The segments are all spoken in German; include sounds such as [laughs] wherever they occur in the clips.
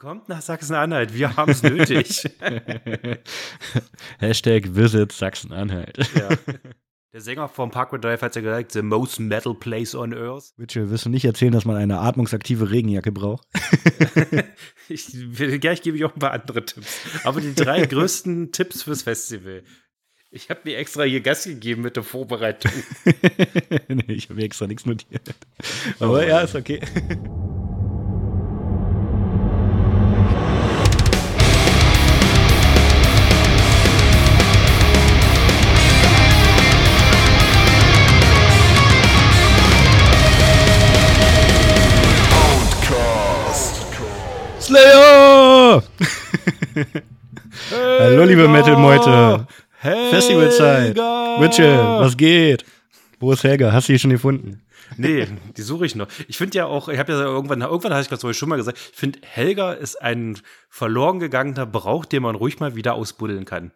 Kommt nach Sachsen-Anhalt, wir haben es nötig. [laughs] Hashtag Visit Sachsen-Anhalt. [laughs] Ja. Der Sänger vom Parkway Drive hat ja gesagt, the most metal place on earth. Mitchell, wirst du nicht erzählen, dass man eine atmungsaktive Regenjacke braucht? [laughs] ich, gleich gebe ich auch ein paar andere Tipps. Aber die drei größten Tipps fürs Festival. Ich habe mir extra hier Gas gegeben mit der Vorbereitung. nee, ich habe mir extra nichts notiert. Aber oh, ja, ist okay. [laughs] Hallo, liebe Metal-Meute. Festivalzeit. Mitchell, was geht? Wo ist Helga? Hast du die schon gefunden? Nee, die suche ich noch. Ich finde ja auch, ich habe ja irgendwann, irgendwann habe ich das schon mal gesagt, ich finde, Helga ist ein verloren gegangener Brauch, den man ruhig mal wieder ausbuddeln kann.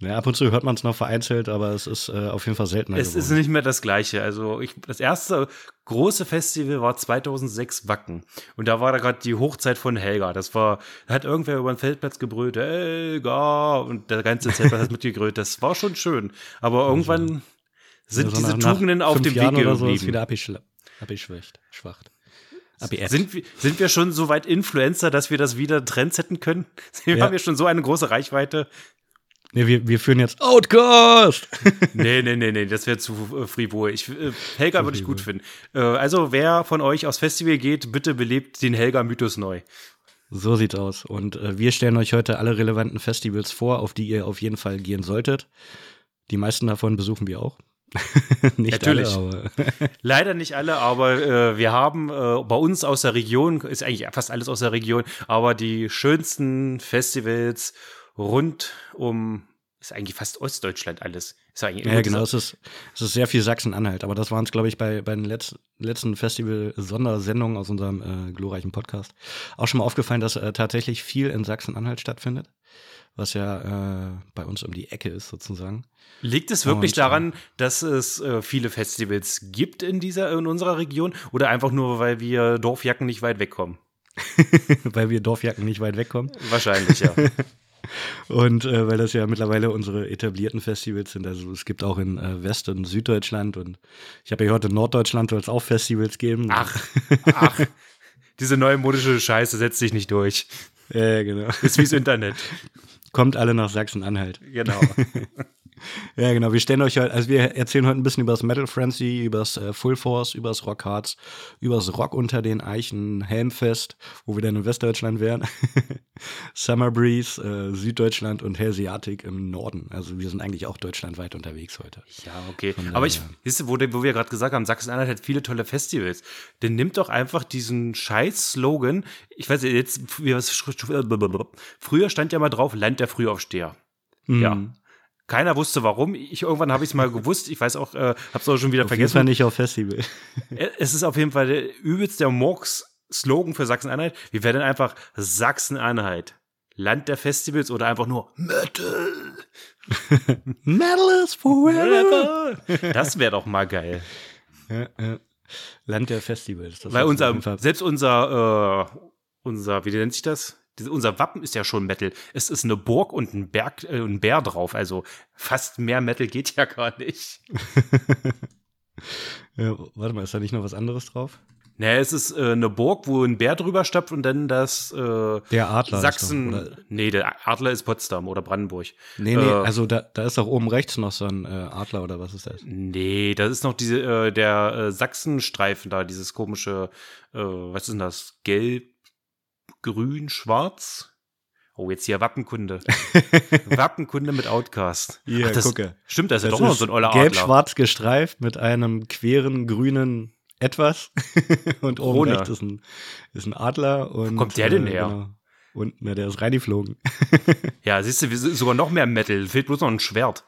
Ja, ab und zu hört man es noch vereinzelt, aber es ist äh, auf jeden Fall seltener. Es geworden. ist nicht mehr das Gleiche. Also ich, das erste große Festival war 2006 Wacken. Und da war da gerade die Hochzeit von Helga. Das war, da hat irgendwer über den Feldplatz gebrüllt, Helga, und der ganze Zeltplatz hat [laughs] mitgegrölt. Das war schon schön. Aber irgendwann sind ja, so diese Tugenden auf dem Weg geblieben. So ist wieder abgeschwächt, schwacht. Sind wir, sind wir schon so weit Influencer, dass wir das wieder Trends hätten können? [laughs] Wir ja. haben ja schon so eine große Reichweite. Nee, wir, wir führen jetzt Outcast. [laughs] nee, nee, nee, nee, das wäre zu äh, frivol. Ich, äh, Helga würde ich gut finden. Äh, also, wer von euch aufs Festival geht, bitte belebt den Helga-Mythos neu. So sieht's aus. Und äh, wir stellen euch heute alle relevanten Festivals vor, auf die ihr auf jeden Fall gehen solltet. Die meisten davon besuchen wir auch. [laughs] nicht Natürlich. Alle, [laughs] Leider nicht alle, aber äh, wir haben äh, bei uns aus der Region, ist eigentlich fast alles aus der Region, aber die schönsten Festivals rund um, ist eigentlich fast Ostdeutschland alles. Ist eigentlich ja, genau, es ist, es ist sehr viel Sachsen-Anhalt, aber das waren es, glaube ich, bei, bei den Letz-, letzten Festival-Sondersendungen aus unserem äh, glorreichen Podcast auch schon mal aufgefallen, dass äh, tatsächlich viel in Sachsen-Anhalt stattfindet, was ja äh, bei uns um die Ecke ist sozusagen. Liegt es wirklich Und, äh, daran, dass es äh, viele Festivals gibt in dieser in unserer Region oder einfach nur, weil wir Dorfjacken nicht weit wegkommen? [laughs] weil wir Dorfjacken nicht weit wegkommen? Wahrscheinlich, ja. [laughs] Und äh, weil das ja mittlerweile unsere etablierten Festivals sind. Also es gibt auch in äh, West- und Süddeutschland und ich habe ja gehört, in Norddeutschland soll es auch Festivals geben. Ach, [laughs] ach. Diese neue modische Scheiße setzt sich nicht durch. Ja, genau. Ist wie's Internet. Kommt alle nach Sachsen-Anhalt. Genau. [laughs] Ja, genau. Wir stellen euch heute, also wir erzählen heute ein bisschen über das Metal Frenzy, über das äh, Full Force, über das Rock Hearts, über das Rock unter den Eichen, Helmfest, wo wir dann in Westdeutschland wären, [laughs] Summer Breeze, äh, Süddeutschland und Hellseatic im Norden. Also wir sind eigentlich auch deutschlandweit unterwegs heute. Ja, okay. Von Aber ich, wisst ihr, wo, wo wir gerade gesagt haben, Sachsen-Anhalt hat viele tolle Festivals. Dann nimmt doch einfach diesen scheiß Slogan. Ich weiß jetzt, früher stand ja mal drauf, Land der Frühaufsteher. Mhm. Ja. Keiner wusste warum. Ich, irgendwann habe ich es mal gewusst. Ich weiß auch, äh, habe es auch schon wieder auf vergessen. Jeden Fall nicht auf Festival. Äh, es ist auf jeden Fall der übelst der Morgs-Slogan für Sachsen-Anhalt. Wir werden einfach Sachsen-Anhalt. Land der Festivals oder einfach nur Metal. [laughs] Metal is forever. Das wäre doch mal geil. Ja, ja. Land der Festivals. Weil unser, selbst unser, äh, unser, wie nennt sich das? Unser Wappen ist ja schon Metal. Es ist eine Burg und ein Berg, äh, ein Bär drauf. Also fast mehr Metal geht ja gar nicht. [laughs] ja, warte mal, ist da nicht noch was anderes drauf? Naja, es ist äh, eine Burg, wo ein Bär drüber stapft und dann das äh, Der Adler. Sachsen. Doch, nee, der Adler ist Potsdam oder Brandenburg. Nee, nee, äh, also da, da ist doch oben rechts noch so ein äh, Adler oder was ist das? Nee, das ist noch diese, äh, der äh, Sachsenstreifen da, dieses komische, was ist denn das? Gelb, grün, schwarz. Oh, jetzt hier Wappenkunde. [laughs] Wappenkunde mit Outcast. Hier, Ach, das, gucke. Stimmt, das, das ist doch noch so ein oller Gelb-schwarz gestreift mit einem queren grünen Etwas. [laughs] und oben Krone. rechts ist ein, ist ein Adler. Und, Wo kommt der denn äh, her? Genau. Und ne, der ist reingeflogen. ja, siehst du, wir sind sogar noch mehr Metal. Fehlt bloß noch ein Schwert.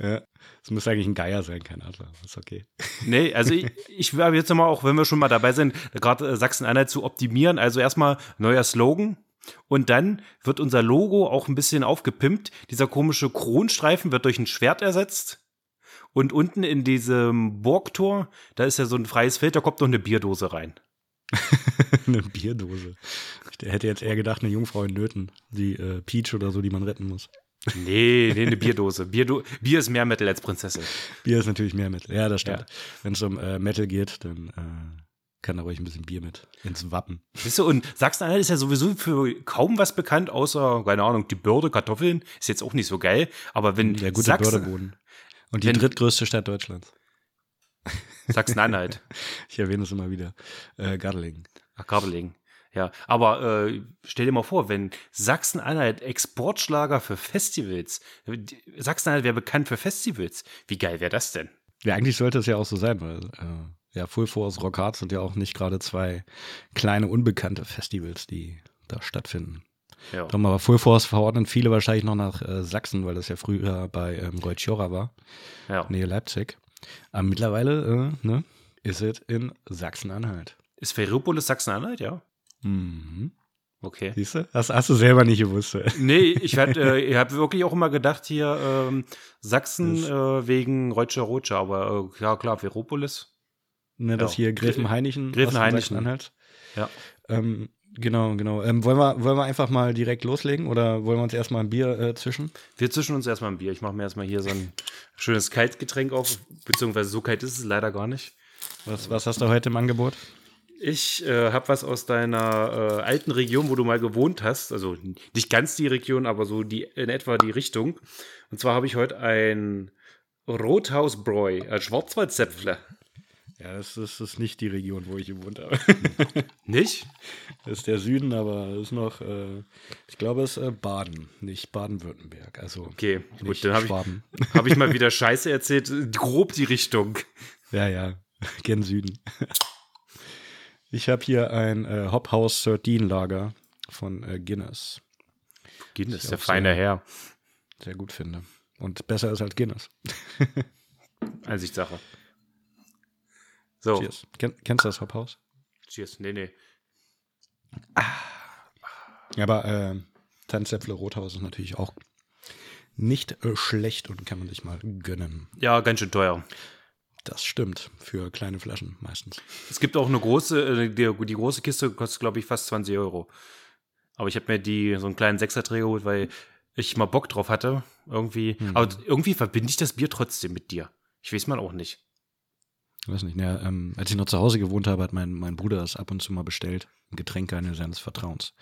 Ja. Es müsste eigentlich ein Geier sein, kein Adler. Ist okay. [laughs] Nee, also ich, ich will jetzt nochmal, auch wenn wir schon mal dabei sind, gerade äh, Sachsen-Anhalt zu optimieren. Also erstmal neuer Slogan. Und dann wird unser Logo auch ein bisschen aufgepimpt. Dieser komische Kronstreifen wird durch ein Schwert ersetzt. Und unten in diesem Burgtor, da ist ja so ein freies Feld, da kommt noch eine Bierdose rein. [laughs] eine Bierdose. Ich hätte jetzt eher gedacht, eine Jungfrau in Nöten, die äh, Peach oder so, die man retten muss. Nee, nee, eine Bierdose. Bierdo Bier ist mehr Metal als Prinzessin. Bier ist natürlich mehr Metal. Ja, das stimmt. Ja. Wenn es um äh, Metal geht, dann äh, kann da ruhig ein bisschen Bier mit ins Wappen. Siehst du, und Sachsen-Anhalt ist ja sowieso für kaum was bekannt, außer, keine Ahnung, die Börde, Kartoffeln. Ist jetzt auch nicht so geil. Aber wenn Der gute Sachsen, Börderboden. Und die Wenn- drittgrößte Stadt Deutschlands. Sachsen-Anhalt, [laughs] Ich erwähne es immer wieder. Äh, Gardelegen. Ach, Kabelingen. Ja, aber äh, stell dir mal vor, wenn Sachsen-Anhalt Exportschlager für Festivals, Sachsen-Anhalt wäre bekannt für Festivals. Wie geil wäre das denn? Ja, eigentlich sollte es ja auch so sein, weil äh, ja, Full Force, Rock Hard sind ja auch nicht gerade zwei kleine, unbekannte Festivals, die da stattfinden. Ja. Aber Full Force verordnen viele wahrscheinlich noch nach äh, Sachsen, weil das ja früher bei ähm, Goldschora war, ja. Nähe Leipzig. Aber mittlerweile äh, ne, ist es in Sachsen-Anhalt. Ist Ferropolis Sachsen-Anhalt, ja? Mhm. Okay. Siehst du? Das hast du selber nicht gewusst. [laughs] Nee, ich äh, ich habe wirklich auch immer gedacht hier ähm, Sachsen äh, wegen Reutscher Rotscher, aber äh, ja klar, Ferropolis. Ne, das Ja. hier Gräfenhainichen. Gräfenhainichen. Sachsen-Anhalt. Ja. Ähm, genau, genau. Ähm, wollen, wir, wollen wir einfach mal direkt loslegen oder wollen wir uns erstmal ein Bier äh, zwischen? Wir zwischen uns erstmal ein Bier. Ich mache mir erstmal hier so ein [laughs] schönes Kaltgetränk auf, beziehungsweise so kalt ist es leider gar nicht. Was, was hast du heute im Angebot? Ich äh, habe was aus deiner äh, alten Region, wo du mal gewohnt hast. Also nicht ganz die Region, aber so die in etwa die Richtung. Und zwar habe ich heute ein Rothausbräu, ein Schwarzwaldzäpfle. Ja, das, das ist nicht die Region, wo ich gewohnt habe. [laughs] Nicht? Das ist der Süden, aber es ist noch, äh, ich glaube, es ist äh, Baden, nicht Baden-Württemberg. Also Okay, gut, dann habe ich, [laughs] hab ich mal wieder [laughs] Scheiße erzählt. Grob die Richtung. Ja, ja, gen Süden. Ich habe hier ein äh, Hop House 13 Lager von äh, Guinness. Guinness, der feine sehr. Herr. Sehr gut finde. Und besser ist als Guinness. [laughs] Ansichtssache. So, cheers. Cheers. Ken, kennst du das Hop House? Nee, nee. Ja, aber äh, Tanzäpfle Rothaus ist natürlich auch nicht äh, schlecht und kann man sich mal gönnen. Ja, ganz schön teuer. Das stimmt. Für kleine Flaschen meistens. Es gibt auch eine große, äh, die, die große Kiste kostet, glaube ich, fast 20 Euro. Aber ich habe mir die so einen kleinen Sechserträger geholt, weil ich mal Bock drauf hatte. Irgendwie. Mhm. Aber irgendwie verbinde ich das Bier trotzdem mit dir. Ich weiß man auch nicht. Ich weiß nicht, ja, ähm, als ich noch zu Hause gewohnt habe, hat mein, mein Bruder das ab und zu mal bestellt. Ein Getränk eines seines Vertrauens.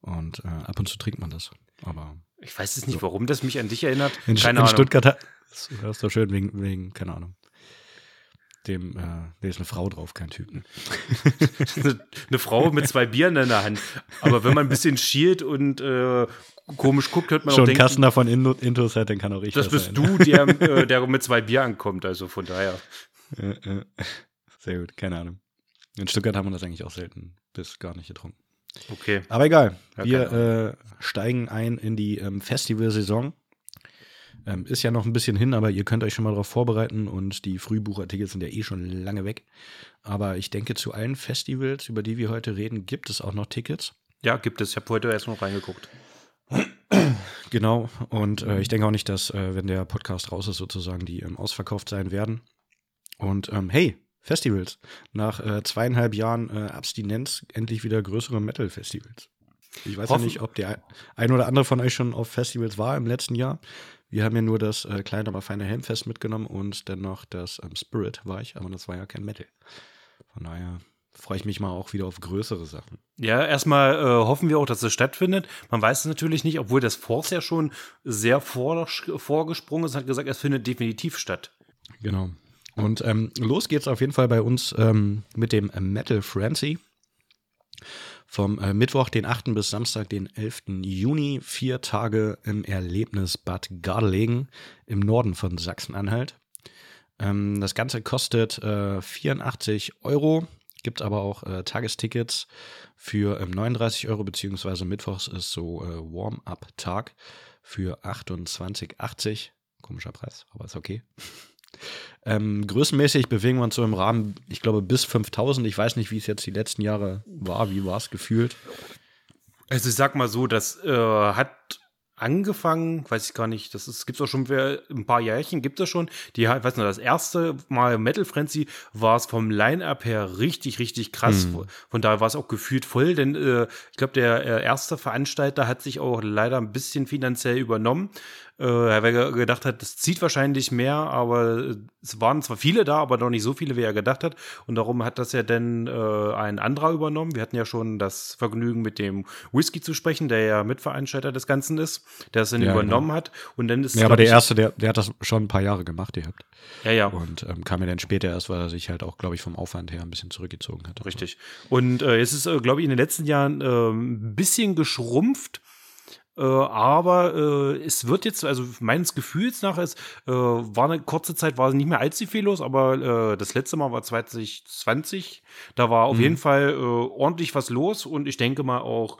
Und äh, ab und zu trinkt man das. Aber Ich weiß jetzt nicht, warum das mich an dich erinnert. in, Keine in Ahnung. Stuttgart das ist doch schön wegen, wegen keine Ahnung. Dem, äh, da ist eine Frau drauf, kein Typ. Ne? [laughs] eine Frau mit zwei Bieren in der Hand. Aber wenn man ein bisschen schielt und äh, komisch guckt, hört man Schon auch denken, Kasten davon in, Intos hat, dann kann auch ich das das bist sein. du, [laughs] der, äh, der mit zwei Bier ankommt. Also von daher. Äh, äh, Sehr gut, keine Ahnung. In Stuttgart haben wir das eigentlich auch selten bis gar nicht getrunken. Okay. Aber egal, Ja, wir äh, steigen ein in die ähm, Festivalsaison. Ähm, ist ja noch ein bisschen hin, aber ihr könnt euch schon mal darauf vorbereiten und die Frühbuchertickets sind ja eh schon lange weg. Aber ich denke, zu allen Festivals, über die wir heute reden, gibt es auch noch Tickets. Ja, gibt es. Ich habe heute erst noch reingeguckt. [clears throat] Genau. Und äh, ich denke auch nicht, dass, äh, wenn der Podcast raus ist, sozusagen, die ähm, ausverkauft sein werden. Und ähm, hey, Festivals. Nach äh, zweieinhalb Jahren äh, Abstinenz endlich wieder größere Metal-Festivals. Ich weiß Hoffen- ja nicht, ob der ein oder andere von euch schon auf Festivals war im letzten Jahr. Wir haben ja nur das äh, kleine, aber feine Helmfest mitgenommen und dann noch das ähm, Spirit war ich, aber das war ja kein Metal. Von daher freue ich mich mal auch wieder auf größere Sachen. Ja, erstmal äh, hoffen wir auch, dass es stattfindet. Man weiß es natürlich nicht, obwohl das Force ja schon sehr vor, vorgesprungen ist, hat gesagt, es findet definitiv statt. Genau. Und ähm, los geht's auf jeden Fall bei uns ähm, mit dem Metal Frenzy. Vom äh, Mittwoch, den 8. bis Samstag, den 11. Juni. Vier Tage im Erlebnis Bad Gardelegen im Norden von Sachsen-Anhalt. Ähm, das Ganze kostet äh, 84 Euro. Gibt aber auch äh, Tagestickets für ähm, 39 Euro, beziehungsweise Mittwochs ist so äh, Warm-up-Tag für 28,80. Komischer Preis, aber ist okay. Ähm, größenmäßig bewegen wir uns so im Rahmen, ich glaube, bis 5000. Ich weiß nicht, wie es jetzt die letzten Jahre war. Wie war es gefühlt? Also ich sag mal so, das äh, hat angefangen, weiß ich gar nicht, das ist, gibt's auch schon für ein paar Jährchen, gibt es schon. Die, ich weiß noch, das erste Mal Metal Frenzy war es vom Line-Up her richtig, richtig krass. Hm. Von daher war es auch gefühlt voll, denn äh, ich glaube, der äh, erste Veranstalter hat sich auch leider ein bisschen finanziell übernommen äh, er gedacht hat, das zieht wahrscheinlich mehr, aber es waren zwar viele da, aber noch nicht so viele, wie er gedacht hat. Und darum hat das ja dann äh, ein anderer übernommen. Wir hatten ja schon das Vergnügen, mit dem Whisky zu sprechen, der ja Mitveranstalter des Ganzen ist, der es dann ja, übernommen genau. hat. Und dann ist Ja, aber der erste, der, der hat das schon ein paar Jahre gemacht, gehabt. Ja, ja. Und ähm, kam ja dann später erst, weil er sich halt auch, glaube ich, vom Aufwand her ein bisschen zurückgezogen hat. Richtig. Und äh, es ist, äh, glaube ich, in den letzten Jahren äh, ein bisschen geschrumpft äh, aber äh, es wird jetzt, also meines Gefühls nach, es äh, war eine kurze Zeit, war nicht mehr allzu viel los, aber äh, das letzte Mal war 2020. Da war auf mhm. jeden Fall äh, ordentlich was los und ich denke mal auch,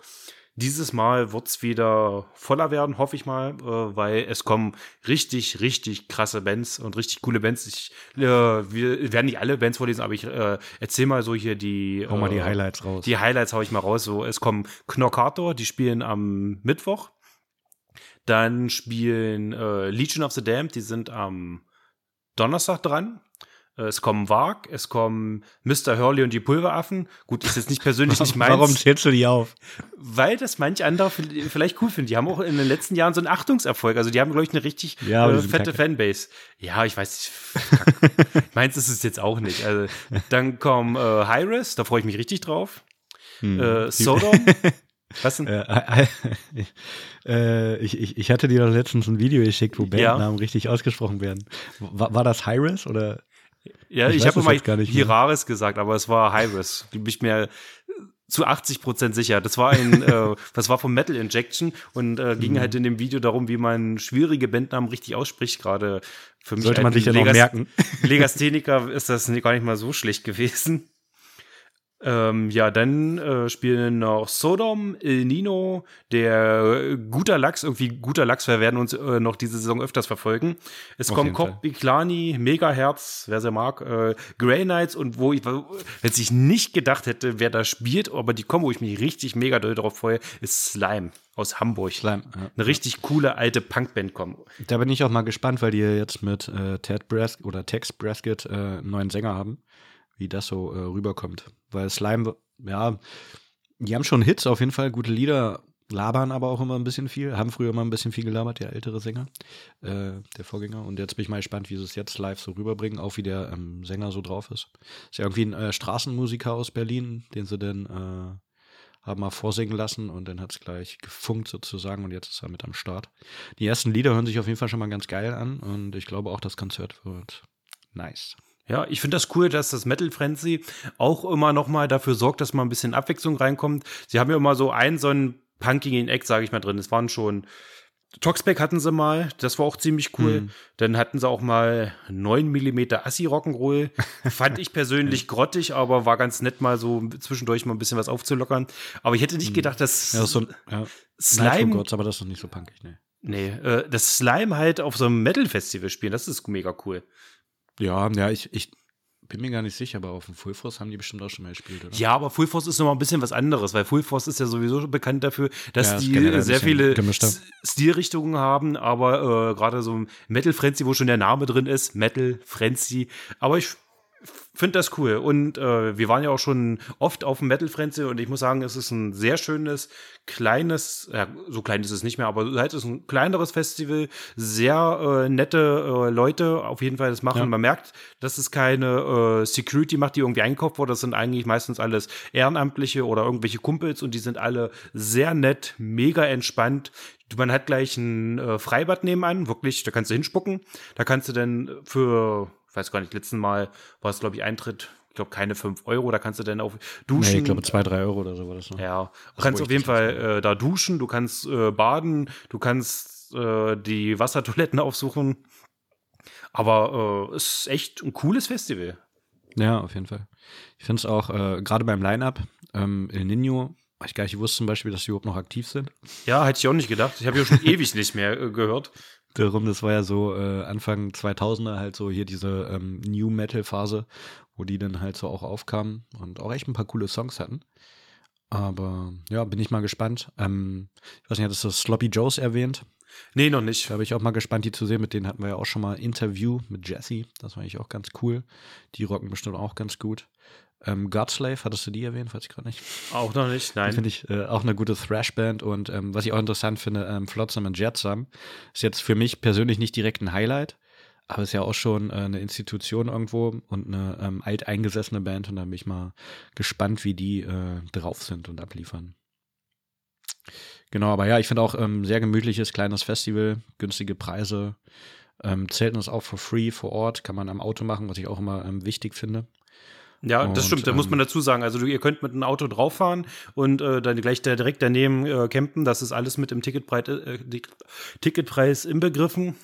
dieses Mal wird es wieder voller werden, hoffe ich mal, äh, weil es kommen richtig, richtig krasse Bands und richtig coole Bands. Ich, äh, wir werden nicht alle Bands vorlesen, aber ich äh, erzähl mal so hier die. Hau mal die äh, Highlights raus. Die Highlights hau ich mal raus. So, es kommen Knockator, die spielen am Mittwoch. Dann spielen äh, Legion of the Damned, die sind am Donnerstag dran. Äh, es kommen Wag, es kommen Mr. Hurley und die Pulveraffen. Gut, ist jetzt nicht persönlich nicht [laughs] meins. Warum zählst du die auf? Weil das manch andere vielleicht cool finden. Die haben auch in den letzten Jahren so einen Achtungserfolg. Also die haben, glaube ich, eine richtig ja, äh, fette Fanbase. Ja, ich weiß [laughs] meins ist es jetzt auch nicht. Also, dann kommen äh, Hyres, da freue ich mich richtig drauf. Hm. Äh, Sodom. [laughs] Was denn? Äh, äh, ich, ich, ich hatte dir doch letztens ein Video geschickt, wo Bandnamen ja. richtig ausgesprochen werden. War, war das Hyres oder ja, ich, ich habe immer Hiraris gesagt, aber es war Hyris. Bin ich mir zu 80 Prozent sicher. Das war ein, [laughs] äh, das war vom Metal Injection und äh, ging mhm. halt in dem Video darum, wie man schwierige Bandnamen richtig ausspricht. Gerade für mich sollte man sich ja noch merken. Legastheniker ist das gar nicht mal so schlecht gewesen. Ähm, ja, dann äh, spielen noch Sodom, El Nino, der guter Lachs, irgendwie guter Lachs, wir werden uns äh, noch diese Saison öfters verfolgen. Es Auf kommen Kop, Biklani, Megaherz, wer sie mag, äh, Grey Knights und wo ich, wenn ich nicht gedacht hätte, wer da spielt, aber die kommen, wo ich mich richtig mega doll drauf freue, ist Slime aus Hamburg. Slime, ja. Eine richtig coole alte Punkband kommen. Da bin ich auch mal gespannt, weil die jetzt mit äh, Ted Brask oder Tex Braskett äh, einen neuen Sänger haben wie das so äh, rüberkommt. Weil Slime, ja, die haben schon Hits, auf jeden Fall, gute Lieder, labern aber auch immer ein bisschen viel, haben früher immer ein bisschen viel gelabert, der ältere Sänger, äh, der Vorgänger. Und jetzt bin ich mal gespannt, wie sie es jetzt live so rüberbringen, auch wie der ähm, Sänger so drauf ist. Ist ja irgendwie ein äh, Straßenmusiker aus Berlin, den sie dann äh, haben mal vorsingen lassen und dann hat es gleich gefunkt sozusagen und jetzt ist er mit am Start. Die ersten Lieder hören sich auf jeden Fall schon mal ganz geil an und ich glaube auch, das Konzert wird nice. Ja, ich finde das cool, dass das Metal Frenzy auch immer noch mal dafür sorgt, dass mal ein bisschen Abwechslung reinkommt. Sie haben ja immer so einen so einen punkigen Eck, sage ich mal, drin. Es waren schon Toxback hatten sie mal, das war auch ziemlich cool. Mhm. Dann hatten sie auch mal 9 mm Assi Rock'n'Roll. Fand ich persönlich [laughs] grottig, aber war ganz nett mal so zwischendurch mal ein bisschen was aufzulockern. Aber ich hätte nicht mhm. gedacht, dass ja, so, ja. Slime Gods, aber das ist noch nicht so punkig, ne. Nee, äh, das Slime halt auf so einem Metal Festival spielen, das ist mega cool. Ja, ja, ich, ich bin mir gar nicht sicher, aber auf dem Full Force haben die bestimmt auch schon mal gespielt, oder? Ja, aber Full Force ist nochmal ein bisschen was anderes, weil Full Force ist ja sowieso bekannt dafür, dass ja, die sehr viele Stilrichtungen haben, aber äh, gerade so Metal Frenzy, wo schon der Name drin ist, Metal Frenzy. Aber ich finde das cool. Und äh, wir waren ja auch schon oft auf dem Metal Frenzy und ich muss sagen, es ist ein sehr schönes, kleines, ja, so klein ist es nicht mehr, aber halt ist ein kleineres Festival, sehr äh, nette äh, Leute auf jeden Fall das machen. Ja. Man merkt, dass es keine äh, Security macht, die irgendwie einkauft wurde. Das sind eigentlich meistens alles Ehrenamtliche oder irgendwelche Kumpels und die sind alle sehr nett, mega entspannt. Man hat gleich ein äh, Freibad nebenan, wirklich, da kannst du hinspucken. Da kannst du dann für ich weiß gar nicht, letzten Mal war es, glaube ich, Eintritt, ich glaube, keine 5 Euro, da kannst du dann auch duschen. Nee, ich glaube, 2, 3 Euro oder so war das noch. Ja, du kannst auf jeden Fall äh, da duschen, du kannst äh, baden, du kannst äh, die Wassertoiletten [laughs] aufsuchen. Aber es äh, ist echt ein cooles Festival. Ja, auf jeden Fall. Ich finde es auch, äh, gerade beim Line-Up, ähm, El Nino ich gar nicht wusste zum Beispiel, dass sie überhaupt noch aktiv sind. Ja, hätte ich auch nicht gedacht. Ich habe ja schon [laughs] ewig nicht mehr äh, gehört. Darum, das war ja so äh, Anfang 2000er halt so hier diese ähm, New Metal Phase, wo die dann halt so auch aufkamen und auch echt ein paar coole Songs hatten. Aber ja, bin ich mal gespannt. Ähm, ich weiß nicht, hattest du Sloppy Joes erwähnt? Nee, noch nicht. Da bin ich auch mal gespannt, die zu sehen. Mit denen hatten wir ja auch schon mal Interview mit Jesse. Das war eigentlich auch ganz cool. Die rocken bestimmt auch ganz gut. Ähm, Godslave, hattest du die erwähnt? Weiß ich gerade nicht. Auch noch nicht, nein. Finde ich äh, auch eine gute Thrash-Band. Und ähm, was ich auch interessant finde, ähm, Flotsam und Jetsam ist jetzt für mich persönlich nicht direkt ein Highlight. Aber ist ja auch schon äh, eine Institution irgendwo und eine ähm, alteingesessene Band. Und da bin ich mal gespannt, wie die äh, drauf sind und abliefern. Genau, aber ja, ich finde auch ähm, sehr gemütliches, kleines Festival, günstige Preise. Ähm, Zelten ist auch for free vor Ort, kann man am Auto machen, was ich auch immer ähm, wichtig finde. Ja, das Und, stimmt, da muss ähm, man dazu sagen. Also du, ihr könnt mit einem Auto drauffahren und äh, dann gleich da direkt daneben äh, campen. Das ist alles mit dem Ticketpreis, äh, Tick- Ticketpreis inbegriffen.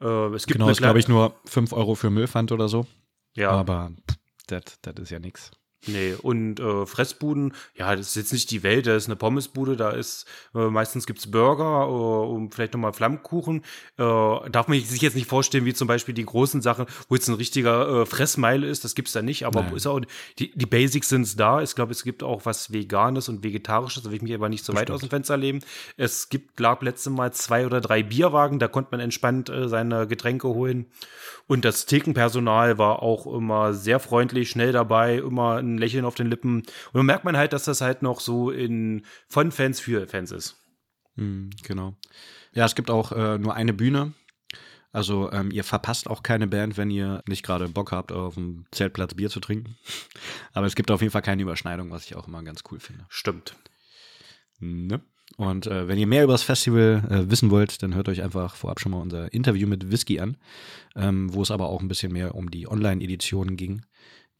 Äh, es gibt Genau, ist glaube ich nur 5 Euro für Müllpfand oder so. ja, Aber das ist ja nix. Nee. Und äh, Fressbuden, ja, das ist jetzt nicht die Welt, da ist eine Pommesbude, da ist äh, meistens gibt's Burger äh, und vielleicht nochmal Flammkuchen. Äh, darf man sich jetzt nicht vorstellen, wie zum Beispiel die großen Sachen, wo jetzt ein richtiger äh, Fressmeile ist, das gibt's da nicht, aber Nein. ist auch, die, die Basics sind's da. Ich glaube, es gibt auch was Veganes und Vegetarisches, da will ich mich aber nicht so weit Bestimmt. aus dem Fenster lehnen. Es gibt, glaube letzte Mal zwei oder drei Bierwagen, da konnte man entspannt äh, seine Getränke holen. Und das Thekenpersonal war auch immer sehr freundlich, schnell dabei, immer ein Lächeln auf den Lippen. Und dann merkt man halt, dass das halt noch so in von Fans für Fans ist. Hm, genau. Ja, es gibt auch äh, nur eine Bühne. Also ähm, ihr verpasst auch keine Band, wenn ihr nicht gerade Bock habt, auf dem Zeltplatz Bier zu trinken. [laughs] Aber es gibt auf jeden Fall keine Überschneidung, was ich auch immer ganz cool finde. Stimmt. Ne? Und äh, wenn ihr mehr über das Festival äh, wissen wollt, dann hört euch einfach vorab schon mal unser Interview mit Whisky an, ähm, wo es aber auch ein bisschen mehr um die Online-Editionen ging,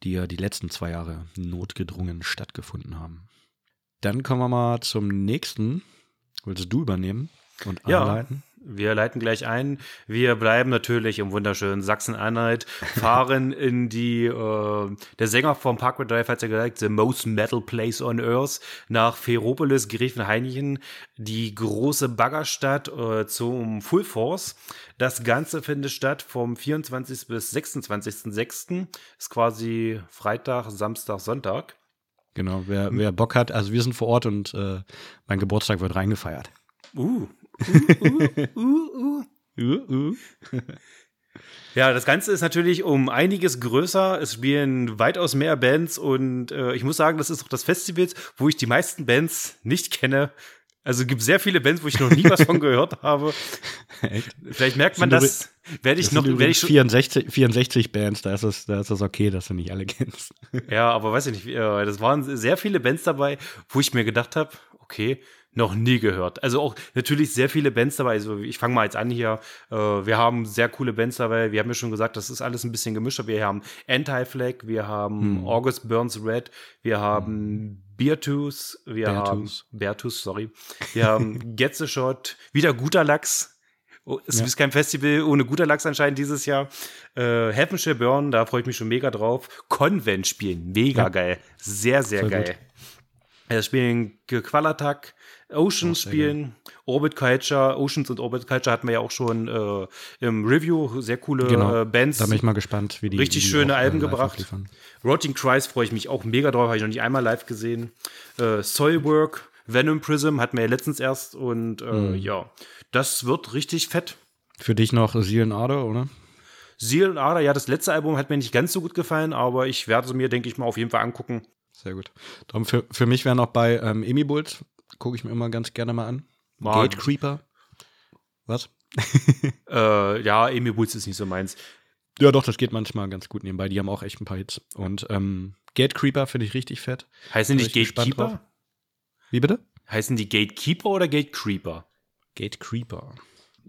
die ja die letzten zwei Jahre notgedrungen stattgefunden haben. Dann kommen wir mal zum nächsten. Wolltest du übernehmen und Ja. anleiten? Wir leiten gleich ein. Wir bleiben natürlich im wunderschönen Sachsen-Anhalt, fahren [laughs] in die, äh, der Sänger vom Parkway Drive hat ja gesagt, the most metal place on earth, nach Ferropolis, Gräfenhainichen, die große Baggerstadt äh, zum Full Force. Das Ganze findet statt vom 24. bis 26.06. Ist quasi Freitag, Samstag, Sonntag. Genau, wer, wer Bock hat, also wir sind vor Ort und äh, mein Geburtstag wird reingefeiert. Uh. Uh, uh, uh, uh. Uh, uh. Ja, das Ganze ist natürlich um einiges größer. Es spielen weitaus mehr Bands und äh, ich muss sagen, das ist auch das Festival, wo ich die meisten Bands nicht kenne. Also es gibt sehr viele Bands, wo ich noch nie was von gehört habe. Echt? Vielleicht merkt man das. Werde ich Das noch, werde ich übrigens schon, 64, 64 Bands, da ist, es, da ist es okay, dass du nicht alle kennst. ja, aber weiß ich nicht. äh, Das waren sehr viele Bands dabei, wo ich mir gedacht habe, okay, noch nie gehört. Also auch natürlich sehr viele Bands dabei. Also ich fange mal jetzt an hier. Äh, Wir haben sehr coole Bands dabei. Wir haben ja schon gesagt, das ist alles ein bisschen gemischt. aber Wir haben Anti-Flag, wir haben Hm. August Burns Red, wir haben Beartooth, wir haben Beartooth. Beartooth, sorry. Wir haben Get the Shot, wieder guter Lachs. Oh, es Ja. ist kein Festival ohne guter Lachs anscheinend dieses Jahr. Äh, Heaven Shall Burn, da freue ich mich schon mega drauf. Convent spielen, mega Ja. geil. Sehr, sehr Voll geil. gut. Es spielen Qualatak, Oceans Auch sehr spielen, Orbit Culture, Oceans und Orbit Culture hatten wir ja auch schon äh, im Review. Sehr coole Genau. äh, Bands. Da bin ich mal gespannt, wie die Richtig wie die schöne äh, Alben gebracht. Rotting Cries freue ich mich auch mega drauf, habe ich noch nicht einmal live gesehen. Äh, Soilwork, Venom Prism hatten wir ja letztens erst und äh, Mhm. ja, das wird richtig fett. Für dich noch Seelen Ader, oder? Seal und Ader, ja, das letzte Album hat mir nicht ganz so gut gefallen, aber ich werde es mir, denke ich mal, auf jeden Fall angucken. Sehr gut. Darum für, für mich wäre noch bei ähm, Emibult, gucke ich mir immer ganz gerne mal an. Mann. Gate Creeper. Was? [laughs] Äh, ja, Amy Woods ist nicht so meins. Ja, doch, das geht manchmal ganz gut nebenbei. Die haben auch echt ein paar Hits. Und ähm, Gate Creeper finde ich richtig fett. Heißen die Gatekeeper? Wie bitte? Heißen die Gatekeeper oder Gatecreeper? Gate Creeper.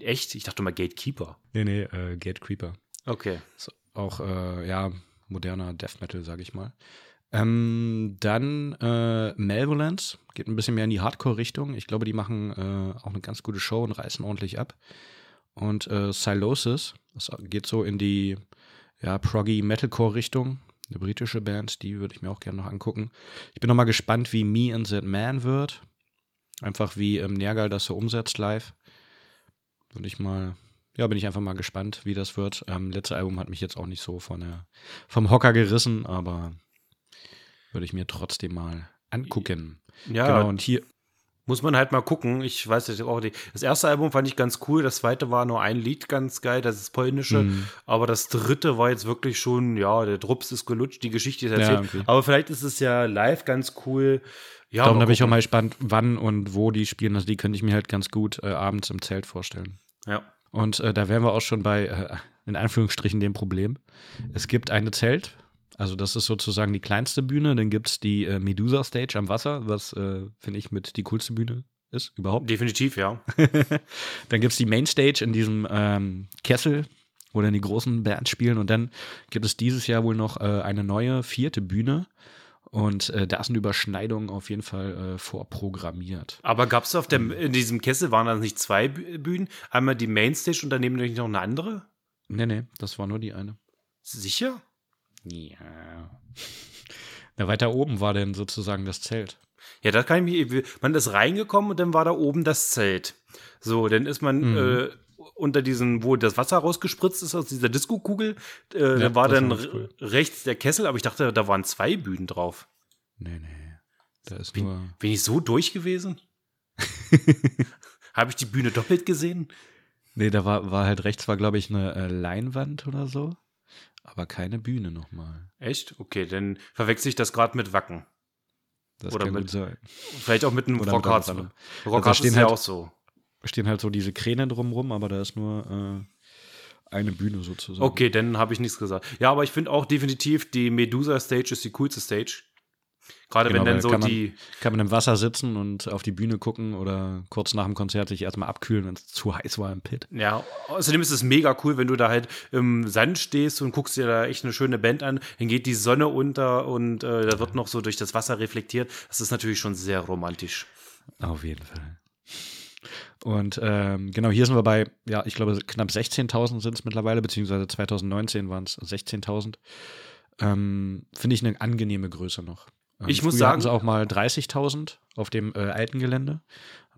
Echt? Ich dachte mal Gatekeeper. Nee, nee, äh, Gate Creeper. Okay. Ist auch, äh, ja, moderner Death Metal, sage ich mal. Ähm, dann äh, Malevolence, geht ein bisschen mehr in die Hardcore-Richtung. Ich glaube, die machen äh, auch eine ganz gute Show und reißen ordentlich ab. Und äh, Silosis, das geht so in die ja, proggy Metalcore-Richtung. Eine britische Band, die würde ich mir auch gerne noch angucken. Ich bin noch mal gespannt, wie Me and That Man wird. Einfach wie ähm, Nergal das so umsetzt live. Würde ich mal, ja, bin ich einfach mal gespannt, wie das wird. Ähm, letzte Album hat mich jetzt auch nicht so von der, vom Hocker gerissen, aber würde ich mir trotzdem mal angucken. Ja, Genau, und hier, muss man halt mal gucken. Ich weiß jetzt auch nicht. Das erste Album fand ich ganz cool. Das zweite war nur ein Lied ganz geil, das ist polnische. Mhm. Aber das dritte war jetzt wirklich schon, ja, der Drops ist gelutscht, die Geschichte ist erzählt. irgendwie. Aber vielleicht ist es ja live ganz cool. Ja, darum bin ich auch mal gespannt, wann und wo die spielen. Also die könnte ich mir halt ganz gut äh, abends im Zelt vorstellen. Ja. Und äh, da wären wir auch schon bei, äh, in Anführungsstrichen, dem Problem. Es gibt eine Zelt, also das ist sozusagen die kleinste Bühne. Dann gibt es die äh, Medusa Stage am Wasser, was, äh, finde ich, mit die coolste Bühne ist überhaupt. Definitiv, ja. [laughs] Dann gibt es die Mainstage in diesem ähm, Kessel, wo dann die großen Bands spielen. Und dann gibt es dieses Jahr wohl noch äh, eine neue vierte Bühne. Und äh, da sind Überschneidungen auf jeden Fall äh, vorprogrammiert. Aber gab es auf dem, in diesem Kessel waren das nicht zwei Bü- Bühnen? Einmal die Mainstage und daneben noch eine andere? Nee, nee, das war nur die eine. Sicher? Ja. Na, weiter oben war dann sozusagen das Zelt. Ja, da kann ich mich. Man ist reingekommen und dann war da oben das Zelt. So, dann ist man Mhm. äh, unter diesen, wo das Wasser rausgespritzt ist aus dieser Diskokugel, äh, da war dann cool. rechts der Kessel, aber ich dachte, da waren zwei Bühnen drauf. Nee, nee. Da ist nur. Bin ich so durch gewesen? [laughs] Habe ich die Bühne doppelt gesehen? Nee, da war, war halt rechts, war, glaube ich, eine äh, Leinwand oder so. Aber keine Bühne nochmal. Echt? Okay, dann verwechsel ich das gerade mit Wacken. Das Oder kann mit- gut sein. Vielleicht auch mit einem Rockharz. Rockharz stehen ist ja halt- auch so. Stehen halt so diese Kräne drumrum, aber da ist nur äh, eine Bühne sozusagen. Okay, dann habe ich nichts gesagt. Ja, aber ich finde auch definitiv, die Medusa Stage ist die coolste Stage. Gerade Genau, wenn dann so kann man- die. Kann man im Wasser sitzen und auf die Bühne gucken oder kurz nach dem Konzert sich erstmal abkühlen, wenn es zu heiß war im Pit. Ja, außerdem ist es mega cool, wenn du da halt im Sand stehst und guckst dir da echt eine schöne Band an, dann geht die Sonne unter und äh, da wird noch so durch das Wasser reflektiert. Das ist natürlich schon sehr romantisch. Auf jeden Fall. Und ähm, genau, hier sind wir bei, ja, ich glaube, knapp 16.000 sind es mittlerweile, beziehungsweise 2019 waren es 16.000. Ähm, Finde ich eine angenehme Größe noch. Ähm, Ich muss sagen- sie auch mal 30.000 auf dem äh, alten Gelände.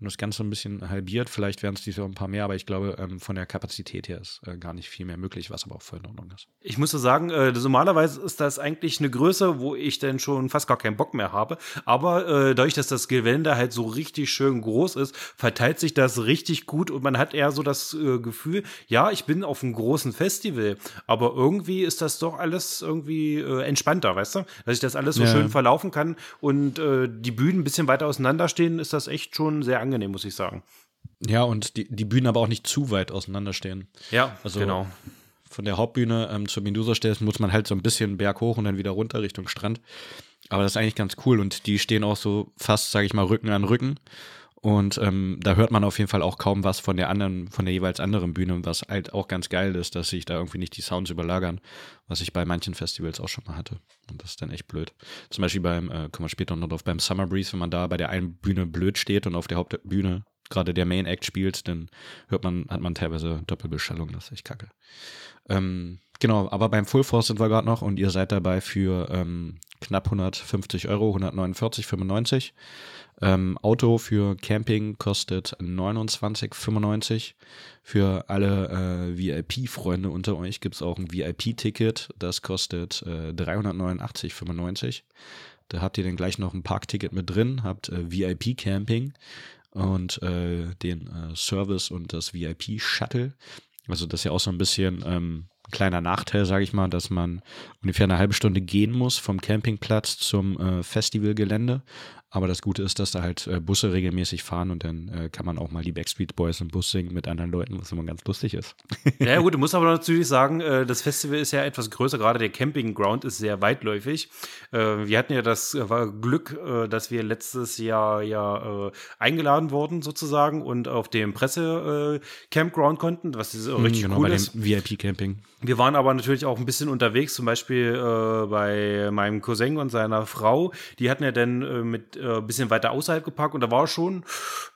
Haben das Ganze ein bisschen halbiert. Vielleicht wären es dieses Jahr ein paar mehr, aber ich glaube, ähm, von der Kapazität her ist äh, gar nicht viel mehr möglich, was aber auch voll in Ordnung ist. Ich muss so sagen, äh, normalerweise ist das eigentlich eine Größe, wo ich dann schon fast gar keinen Bock mehr habe. Aber äh, dadurch, dass das Gelände halt so richtig schön groß ist, verteilt sich das richtig gut und man hat eher so das äh, Gefühl, ja, ich bin auf einem großen Festival, aber irgendwie ist das doch alles irgendwie äh, entspannter, weißt du? Dass ich das alles so Ja. schön verlaufen kann und äh, die Bühnen ein bisschen weiter auseinander stehen, ist das echt schon sehr angenehm, muss ich sagen. Ja, und die, die Bühnen aber auch nicht zu weit auseinanderstehen. Ja, Also- genau. von der Hauptbühne ähm, zur Medusa stehst, muss man halt so ein bisschen berghoch und dann wieder runter Richtung Strand. Aber das ist eigentlich ganz cool und die stehen auch so fast, sage ich mal, Rücken an Rücken. Und ähm, da hört man auf jeden Fall auch kaum was von der anderen, von der jeweils anderen Bühne, was halt auch ganz geil ist, dass sich da irgendwie nicht die Sounds überlagern, was ich bei manchen Festivals auch schon mal hatte. Und das ist dann echt blöd. Zum Beispiel beim, äh, kommen wir später noch drauf, beim Summer Breeze, wenn man da bei der einen Bühne blöd steht und auf der Hauptbühne gerade der Main Act spielt, dann hört man, hat man teilweise Doppelbeschallung, das ist echt kacke. Ähm, genau, aber beim Full Force sind wir gerade noch und ihr seid dabei für ähm, knapp 150 Euro, 149,95. Ähm, Auto für Camping kostet 29,95. Für alle äh, VIP-Freunde unter euch gibt es auch ein VIP-Ticket. Das kostet äh, 389,95. Da habt ihr dann gleich noch ein Parkticket mit drin, habt äh, VIP-Camping und äh, den äh, Service und das VIP-Shuttle. Also das ist ja auch so ein bisschen ähm, ein kleiner Nachteil, sage ich mal, dass man ungefähr eine halbe Stunde gehen muss vom Campingplatz zum äh, Festivalgelände. Aber das Gute ist, dass da halt äh, Busse regelmäßig fahren und dann äh, kann man auch mal die Backstreet Boys im Bus singen mit anderen Leuten, was immer ganz lustig ist. Ja, gut, [laughs] du musst aber natürlich sagen, äh, das Festival ist ja etwas größer, gerade der Campingground ist sehr weitläufig. Wir hatten ja das Glück, dass wir letztes Jahr ja eingeladen wurden sozusagen und auf dem Presse-Campground konnten, was ist, richtig genau, cool bei ist. VIP-Camping. Wir waren aber natürlich auch ein bisschen unterwegs, zum Beispiel bei meinem Cousin und seiner Frau. Die hatten ja dann mit äh, ein bisschen weiter außerhalb geparkt und da war schon,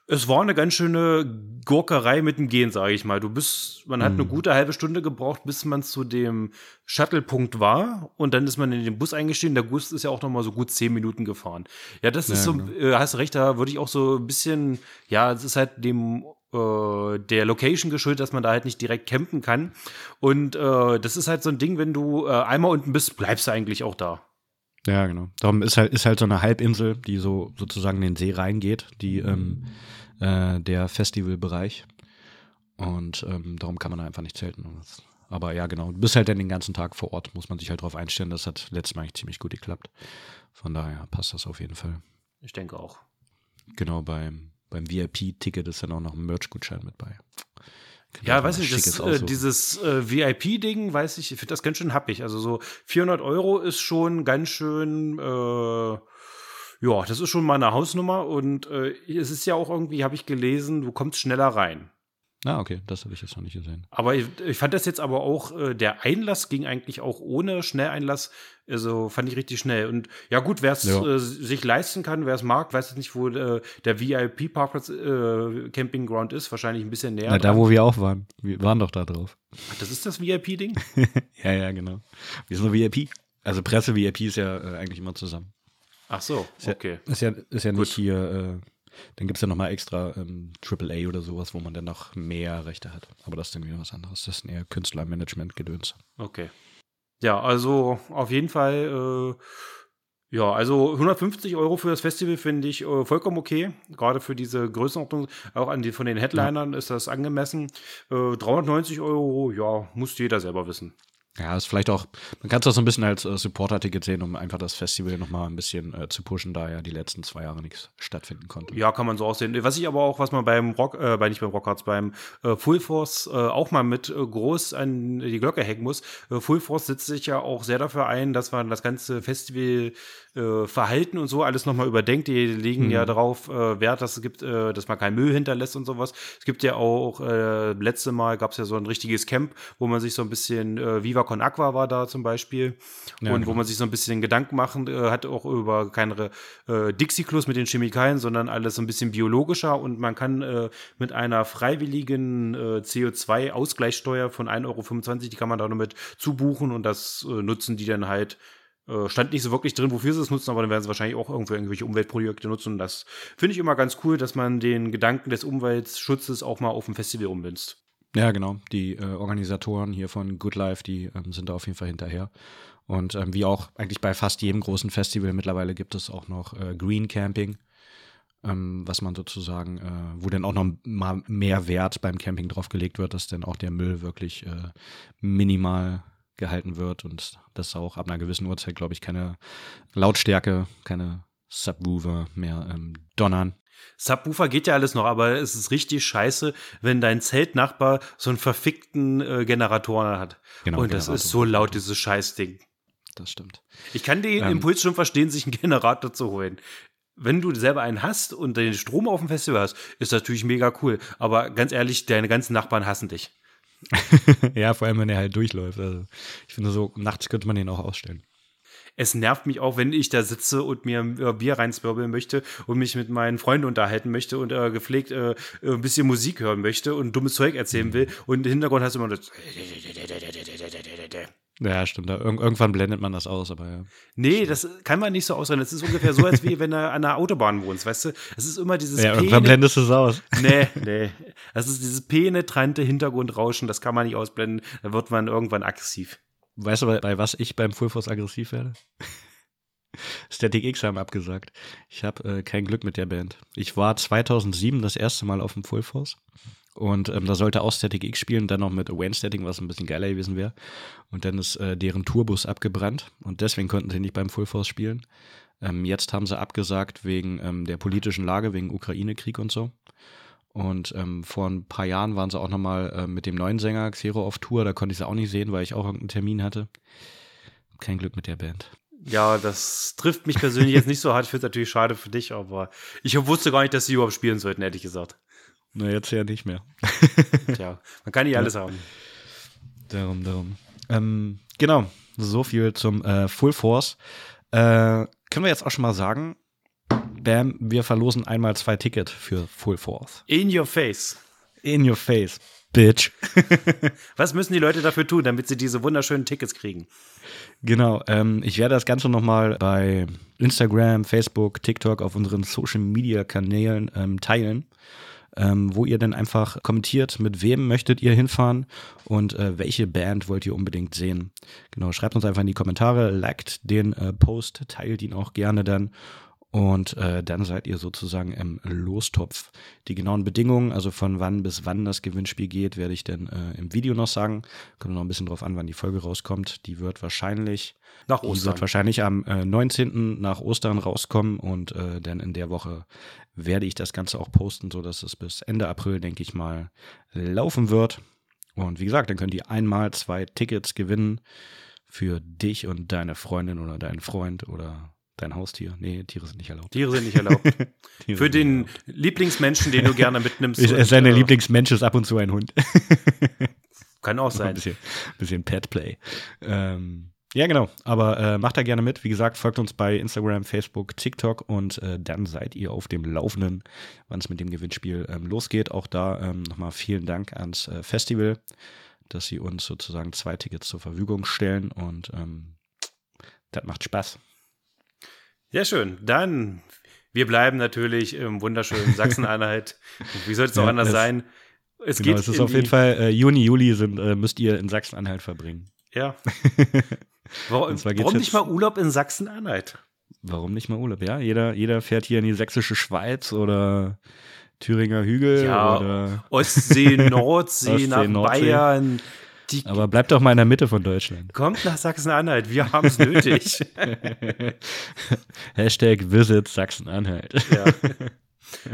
es war eine ganz schöne Gurkerei mit dem Gehen, sage ich mal. Du bist, man hat eine gute halbe Stunde gebraucht, bis man zu dem Shuttle-Punkt war und dann ist man in den Bus eingestiegen. Der Bus ist ja auch noch mal so gut zehn Minuten gefahren. Ja, das ist Ja, so, äh, hast recht, da würde ich auch so ein bisschen, ja, es ist halt dem äh, der Location geschuldet, dass man da halt nicht direkt campen kann. Und äh, das ist halt so ein Ding, wenn du äh, einmal unten bist, bleibst du eigentlich auch da. Ja, genau. Darum ist halt, ist halt so eine Halbinsel, die so sozusagen in den See reingeht, die ähm, äh, der Festivalbereich. Und ähm, darum kann man da einfach nicht zelten. Aber ja, genau. Du bist halt dann den ganzen Tag vor Ort, muss man sich halt darauf einstellen. Das hat letztes Mal eigentlich ziemlich gut geklappt. Von daher passt das auf jeden Fall. Ich denke auch. Genau, beim, beim VIP-Ticket ist dann auch noch ein Merch-Gutschein mit bei. Ja, weiß ich, das, äh, dieses äh, VIP-Ding, weiß ich, ich finde das ganz schön happig. Also so 400 Euro ist schon ganz schön, äh, ja, das ist schon mal eine Hausnummer und äh, es ist ja auch irgendwie, habe ich gelesen, du kommst schneller rein. Ah, okay, das habe ich jetzt noch nicht gesehen. Aber ich, ich fand das jetzt aber auch, äh, der Einlass ging eigentlich auch ohne Schnelleinlass, also fand ich richtig schnell. Und ja gut, wer es ja. äh, sich leisten kann, wer es mag, weiß jetzt nicht, wo äh, der VIP-Parkplatz äh, Campingground ist, wahrscheinlich ein bisschen näher. Na, da, wo wir auch waren. Wir waren doch da drauf. Ach, das ist das VIP-Ding? [laughs] ja, ja, genau. Wir sind nur VIP. Also Presse-VIP ist ja äh, eigentlich immer zusammen. Ach so, okay. Ist ja, ist ja, ist ja nicht hier äh, dann gibt es ja nochmal extra ähm, AAA oder sowas, wo man dann noch mehr Rechte hat. Aber das ist dann wieder was anderes. Das ist eher Künstlermanagement-Gedöns. Okay. Ja, also auf jeden Fall, äh, ja, also 150 Euro für das Festival finde ich äh, vollkommen okay. Gerade für diese Größenordnung, auch an die von den Headlinern ja. ist das angemessen. Äh, 390 Euro, ja, muss jeder selber wissen. Ja, ist vielleicht auch, man kann es auch so ein bisschen als äh, Supporter-Ticket sehen, um einfach das Festival nochmal ein bisschen äh, zu pushen, da ja die letzten zwei Jahre nichts stattfinden konnte. Ja, kann man so auch sehen. Was ich aber auch, was man beim Rock, äh, bei nicht beim Rockhards, beim äh, Full Force äh, auch mal mit äh, groß an die Glocke hängen muss. Äh, Full Force setzt sich ja auch sehr dafür ein, dass man das ganze Festival Verhalten und so alles nochmal überdenkt. Die legen mhm. ja darauf Wert, dass es gibt, dass man keinen Müll hinterlässt und sowas. Es gibt ja auch, äh, letzte Mal gab es ja so ein richtiges Camp, wo man sich so ein bisschen, Viva Con Aqua war da zum Beispiel, ja, und genau. wo man sich so ein bisschen Gedanken machen äh, hat, auch über keine äh, Dixie-Klos mit den Chemikalien, sondern alles so ein bisschen biologischer und man kann äh, mit einer freiwilligen äh, CO2-Ausgleichssteuer von 1,25 Euro, die kann man da nur mit zubuchen und das äh, nutzen die dann halt äh, stand nicht so wirklich drin, wofür sie es nutzen, aber dann werden sie wahrscheinlich auch irgendwo irgendwelche Umweltprojekte nutzen. Und das finde ich immer ganz cool, dass man den Gedanken des Umweltschutzes auch mal auf dem Festival ummünzt. Ja, genau. Die äh, Organisatoren hier von Good Life, die ähm, sind da auf jeden Fall hinterher. Und ähm, wie auch eigentlich bei fast jedem großen Festival mittlerweile gibt es auch noch äh, Green Camping, ähm, was man sozusagen, äh, wo dann auch noch mal mehr Wert beim Camping draufgelegt wird, dass dann auch der Müll wirklich äh, minimal gehalten wird und dass auch ab einer gewissen Uhrzeit, glaube ich, keine Lautstärke, keine Subwoofer mehr ähm, donnern. Subwoofer geht ja alles noch, aber es ist richtig scheiße, wenn dein Zeltnachbar so einen verfickten äh, Generator hat. Genau, und das ist so laut, dieses Scheißding. Das stimmt. Ich kann den ähm, Impuls schon verstehen, sich einen Generator zu holen. Wenn du selber einen hast und den Strom auf dem Festival hast, ist das natürlich mega cool. Aber ganz ehrlich, deine ganzen Nachbarn hassen dich. [laughs] ja, vor allem, wenn er halt durchläuft. Also, ich finde, so nachts könnte man den auch ausstellen. Es nervt mich auch, wenn ich da sitze und mir Bier reinzwirbeln möchte und mich mit meinen Freunden unterhalten möchte und äh, gepflegt äh, ein bisschen Musik hören möchte und dummes Zeug erzählen will. Und im Hintergrund hast du immer das. Ja, stimmt. Ir irgendwann blendet man das aus, aber ja. Nee, das kann man nicht so ausrennen. Das ist ungefähr so, als wie wenn du an der Autobahn wohnst, weißt du? Es ist immer dieses. Ja, irgendwann blendest du es aus. Nee, nee. Das ist dieses penetrante Hintergrundrauschen, das kann man nicht ausblenden. Da wird man irgendwann aggressiv. Weißt du, bei, was ich beim Full Force aggressiv werde? Static X haben abgesagt. Ich habe äh, kein Glück mit der Band. Ich war 2007 das erste Mal auf dem Full Force und ähm, da sollte auch Static X spielen, dann noch mit Wayne Static, was ein bisschen geiler gewesen wäre. Und dann ist äh, deren Tourbus abgebrannt und deswegen konnten sie nicht beim Full Force spielen. Ähm, jetzt haben sie abgesagt wegen ähm, der politischen Lage, wegen Ukraine-Krieg und so. Und ähm, vor ein paar Jahren waren sie auch nochmal äh, mit dem neuen Sänger Xero auf Tour. Da konnte ich sie auch nicht sehen, weil ich auch irgendeinen Termin hatte. Kein Glück mit der Band. Ja, das trifft mich persönlich jetzt nicht so hart. Ich finde es natürlich schade für dich, aber ich wusste gar nicht, dass sie überhaupt spielen sollten, ehrlich gesagt. Na, jetzt ja nicht mehr. [laughs] Tja, man kann nicht alles ja. haben. Darum, darum. Ähm, genau, so viel zum äh, Full Force. Äh, können wir jetzt auch schon mal sagen, Bam, wir verlosen einmal zwei Tickets für Full Force. In your face. In your face, bitch. [laughs] Was müssen die Leute dafür tun, damit sie diese wunderschönen Tickets kriegen? Genau, ähm, ich werde das Ganze nochmal bei Instagram, Facebook, TikTok auf unseren Social Media Kanälen ähm, teilen. ähm, wo ihr dann einfach kommentiert, mit wem möchtet ihr hinfahren und äh, welche Band wollt ihr unbedingt sehen. Genau, schreibt uns einfach in die Kommentare, liked den äh, Post, teilt ihn auch gerne dann und äh, dann seid ihr sozusagen im Lostopf. Die genauen Bedingungen, also von wann bis wann das Gewinnspiel geht, werde ich dann äh, im Video noch sagen. Kommt noch ein bisschen drauf an, wann die Folge rauskommt. Die wird wahrscheinlich nach Ostern. Die wird wahrscheinlich am äh, 19. nach Ostern rauskommen und äh, dann in der Woche werde ich das Ganze auch posten, sodass es bis Ende April, denke ich mal, laufen wird. Und wie gesagt, dann könnt ihr einmal zwei Tickets gewinnen für dich und deine Freundin oder deinen Freund oder Dein Haustier? Nee, Tiere sind nicht erlaubt. Tiere sind nicht erlaubt. [laughs] Für den erlaubt. Lieblingsmenschen, den du gerne mitnimmst. [laughs] Ich, und, seine äh, Lieblingsmensch ist ab und zu ein Hund. [laughs] Kann auch sein. Ein bisschen, bisschen Petplay. Ähm, ja, genau. Aber äh, macht da gerne mit. Wie gesagt, folgt uns bei Instagram, Facebook, TikTok und äh, dann seid ihr auf dem Laufenden, wann es mit dem Gewinnspiel ähm, losgeht. Auch da ähm, nochmal vielen Dank ans äh, Festival, dass sie uns sozusagen zwei Tickets zur Verfügung stellen und ähm, das macht Spaß. Ja, schön. Dann, wir bleiben natürlich im wunderschönen [laughs] Sachsen-Anhalt. Wie soll es auch ja, anders sein? Es genau, geht es ist auf jeden Fall äh, Juni, Juli sind, äh, müsst ihr in Sachsen-Anhalt verbringen. Ja. [laughs] warum, warum nicht mal Urlaub in Sachsen-Anhalt? Warum nicht mal Urlaub? Ja, jeder, jeder fährt hier in die sächsische Schweiz oder Thüringer Hügel ja, oder Ostsee, [laughs] Nordsee, Ostsee, nach Nordsee. Bayern. Die Aber bleibt doch mal in der Mitte von Deutschland. Kommt nach Sachsen-Anhalt, wir haben es nötig. [laughs] Hashtag Visit Sachsen-Anhalt. Ja.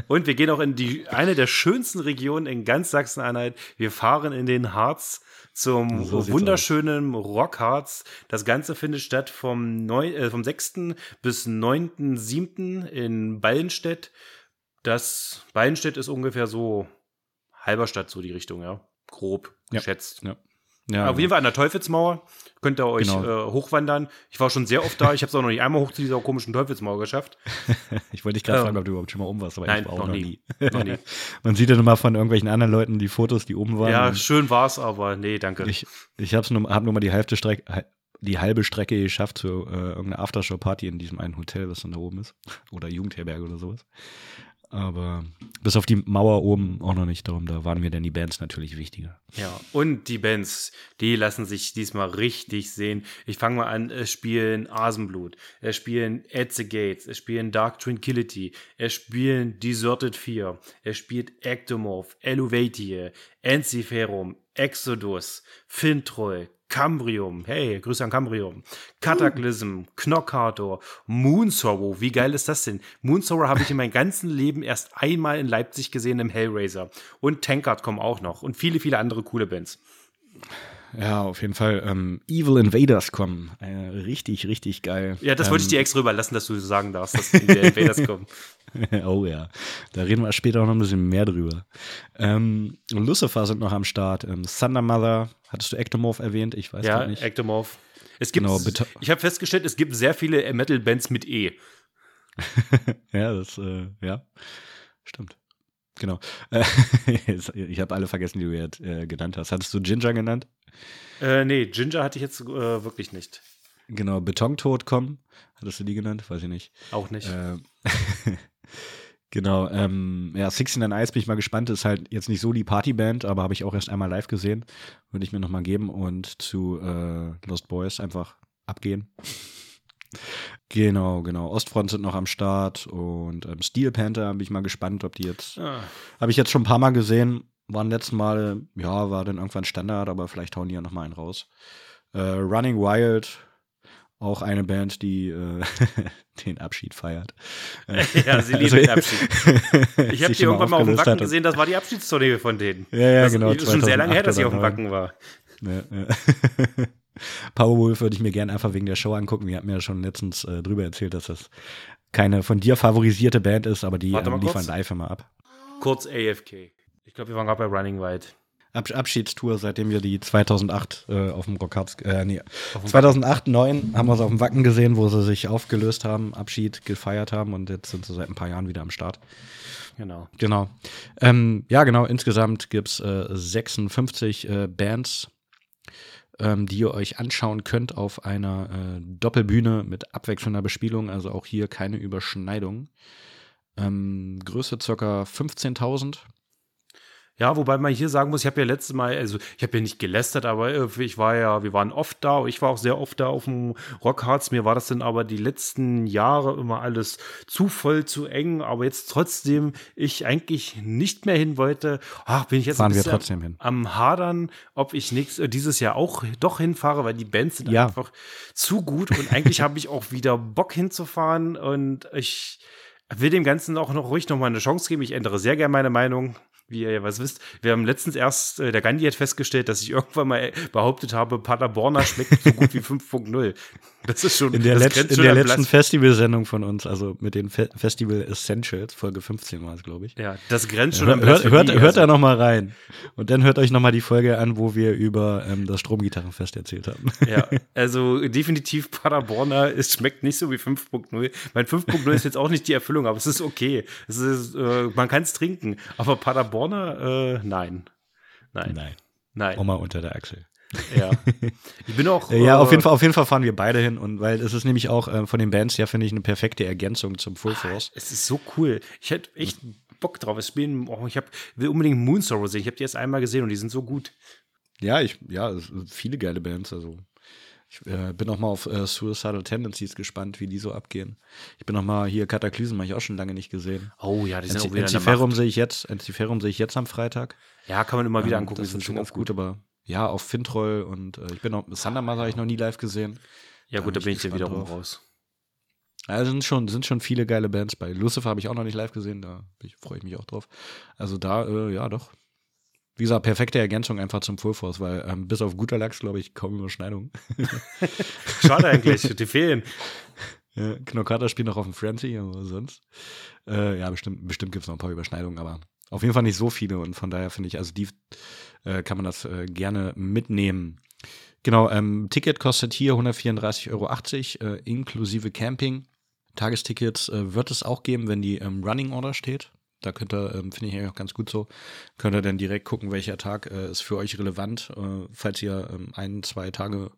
Und wir gehen auch in die eine der schönsten Regionen in ganz Sachsen-Anhalt. Wir fahren in den Harz zum so wunderschönen Rockharz. Das Ganze findet statt vom, 9, äh, vom 6. bis 9.7. in Ballenstedt. Das Ballenstedt ist ungefähr so Halberstadt, so die Richtung, ja. Grob ja. geschätzt. Ja. Ja, Auf jeden Fall an der Teufelsmauer könnt ihr euch genau. äh, hochwandern. Ich war schon sehr oft da. Ich habe es auch noch nicht einmal hoch zu dieser komischen Teufelsmauer geschafft. [laughs] ich wollte dich gerade ähm, fragen, ob du überhaupt schon mal um warst, aber nein, ich war auch noch, noch nie. noch nie. [laughs] Man sieht ja immer von irgendwelchen anderen Leuten die Fotos, die oben waren. Ja, schön war es, aber nee, danke. Ich, ich habe nur, hab nur mal die Hälfte Strecke, die halbe Strecke geschafft zu äh, irgendeiner Aftershow-Party in diesem einen Hotel, was dann da oben ist. [laughs] Oder Jugendherberge oder sowas. Aber bis auf die Mauer oben auch noch nicht. Darum, da waren mir dann die Bands natürlich wichtiger. Ja, und die Bands, die lassen sich diesmal richtig sehen. Ich fange mal an, es spielen Asenblut, es spielen At the Gates, es spielen Dark Tranquility, es spielen Deserted Fear, es spielt Ectomorph, Eluvatie, Enziferum, Exodus, Fintroll, Cambrium, hey, Grüße an Cambrium, Cataclysm, uh. Knockhartor, Moonsorrow, wie geil ist das denn? Moonsorrow habe ich in meinem ganzen Leben erst einmal in Leipzig gesehen im Hellraiser. Und Tankard kommen auch noch und viele, viele andere coole Bands. Ja, auf jeden Fall. Ähm, Evil Invaders kommen. Äh, richtig, richtig geil. Ja, das ähm, wollte ich dir ähm, extra überlassen, dass du sagen darfst, dass die Invaders [laughs] kommen. oh ja, da reden wir später auch noch ein bisschen mehr drüber. Ähm, Lucifer sind noch am Start. Ähm, Thunder Mother, hattest du Ectomorph erwähnt? Ich weiß ja, nicht. Ja, Ectomorph. Es gibt, genau, ich habe festgestellt, es gibt sehr viele Metal-Bands mit E. [laughs] ja, das, äh, ja, stimmt. Genau. [laughs] ich habe alle vergessen, die du jetzt äh, genannt hast. Hattest du Ginger genannt? Äh, nee, Ginger hatte ich jetzt äh, wirklich nicht. Genau, Betontod kommen. Hattest du die genannt? Weiß ich nicht. Auch nicht. Äh, [laughs] genau, ähm, ja, Sixteen and Ice bin ich mal gespannt. Ist halt jetzt nicht so die Partyband, aber habe ich auch erst einmal live gesehen. Würde ich mir nochmal geben und zu äh, Lost Boys einfach abgehen. Genau, genau. Ostfront sind noch am Start und ähm, Steel Panther bin ich mal gespannt, ob die jetzt. Ah. Habe ich jetzt schon ein paar Mal gesehen. Waren letzten Mal, ja, war dann irgendwann Standard, aber vielleicht hauen die ja nochmal einen raus. Äh, Running Wild, auch eine Band, die äh, [laughs] den Abschied feiert. [laughs] ja, sie lieben also, den Abschied. [laughs] Ich habe die irgendwann mal auf dem Wacken gesehen, das war die Abschiedstournee von denen. Ja, ja, das genau. Das ist schon sehr lange her, dass sie auf dem Wacken war. Ja, ja. [laughs] Powerwolf würde ich mir gerne einfach wegen der Show angucken. Wir hatten ja schon letztens äh, drüber erzählt, dass das keine von dir favorisierte Band ist, aber die ähm, liefern live immer ab. Kurz AFK. Ich glaube, wir waren gerade bei Running Wild. Ab Abschiedstour, seitdem wir die 2008 äh, auf dem Rockharz, äh, nee, 2008, 2009 haben wir sie auf dem Wacken gesehen, wo sie sich aufgelöst haben, Abschied gefeiert haben und jetzt sind sie seit ein paar Jahren wieder am Start. Genau. Genau. Ähm, ja, genau. Insgesamt gibt es äh, 56 äh, Bands, ähm, die ihr euch anschauen könnt auf einer äh, Doppelbühne mit abwechselnder Bespielung, also auch hier keine Überschneidung. Ähm, Größe ca. 15.000 Ja, wobei man hier sagen muss, ich habe ja letztes Mal, also ich habe ja nicht gelästert, aber äh, ich war ja, wir waren oft da, ich war auch sehr oft da auf dem Rockharz. Mir war das dann aber die letzten Jahre immer alles zu voll, zu eng, aber jetzt trotzdem ich eigentlich nicht mehr hin wollte, ach, bin ich jetzt Fahren wir trotzdem hin. am Hadern, ob ich nächstes, äh, dieses Jahr auch doch hinfahre, weil die Bands sind Ja. einfach zu gut und eigentlich habe ich auch wieder Bock hinzufahren und ich will dem Ganzen auch noch ruhig noch mal eine Chance geben. Ich ändere sehr gerne meine Meinung. Wie ihr ja was wisst, wir haben letztens erst, äh, der Gandhi hat festgestellt, dass ich [laughs] irgendwann mal behauptet habe, Paderborner schmeckt so gut wie [laughs] 5.0 Das ist schon In der, letz, in der letzten Festivalsendung von uns, also mit den Fe Festival Essentials, Folge 15 war es, glaube ich. Ja, das grenzt schon Hört, an hört, hört, hört da also. noch mal rein. Und dann hört euch noch mal die Folge an, wo wir über ähm, das Stromgitarrenfest erzählt haben. Ja, [laughs] also definitiv Paderborner, es schmeckt nicht so wie 5.0. Mein 5.0 ist jetzt auch nicht die Erfüllung, aber es ist okay. Es ist, äh, man kann es trinken. Aber Paderborner, äh, nein. Nein. Nein. Nein. Oma unter der Achsel. Ja. Ich bin auch. [laughs] Ja, auf äh, jeden Fall, auf jeden Fall fahren wir beide hin und weil es ist nämlich auch äh, von den Bands ja finde ich eine perfekte Ergänzung zum Full Force. Es ist so cool. Ich hätte echt Bock drauf. Ich, bin, oh, ich hab, will unbedingt Moon Sorrow sehen. Ich habe die erst einmal gesehen und die sind so gut. Ja, ich ja, es viele geile Bands, also ich äh, bin auch mal auf äh, Suicidal Tendencies gespannt, wie die so abgehen. Ich bin noch mal hier Kataklysm habe ich auch schon lange nicht gesehen. Oh ja, die sind auch wieder Macht. sehe ich jetzt, Enciferum sehe ich jetzt am Freitag. Ja, kann man immer wieder Ähm, angucken. Das die sind schon ganz gut, aber ja, auf Fintroll und äh, ich bin auch Thundermother habe ich noch nie live gesehen. Ja, gut, da bin ich ja wiederum raus. Ja, sind schon, sind schon viele geile Bands bei. Lucifer habe ich auch noch nicht live gesehen, da freue ich mich auch drauf. Also da, äh, ja, doch. Wie gesagt, perfekte Ergänzung einfach zum Full Force, weil ähm, bis auf guter Lachs, glaube ich, kaum Überschneidungen. [laughs] Schade eigentlich, die fehlen. [laughs] Ja, Knockater spielt noch auf dem Frenzy, aber sonst. Äh, ja, bestimmt, bestimmt gibt es noch ein paar Überschneidungen, aber auf jeden Fall nicht so viele und von daher finde ich, also die äh, kann man das äh, gerne mitnehmen. Genau, ähm, Ticket kostet hier 134,80 Euro, äh, inklusive Camping. Tagestickets äh, wird es auch geben, wenn die ähm, Running Order steht. Da könnt ihr, ähm, finde ich eigentlich auch ganz gut so, könnt ihr dann direkt gucken, welcher Tag äh, ist für euch relevant, äh, falls ihr ähm, ein, zwei Tage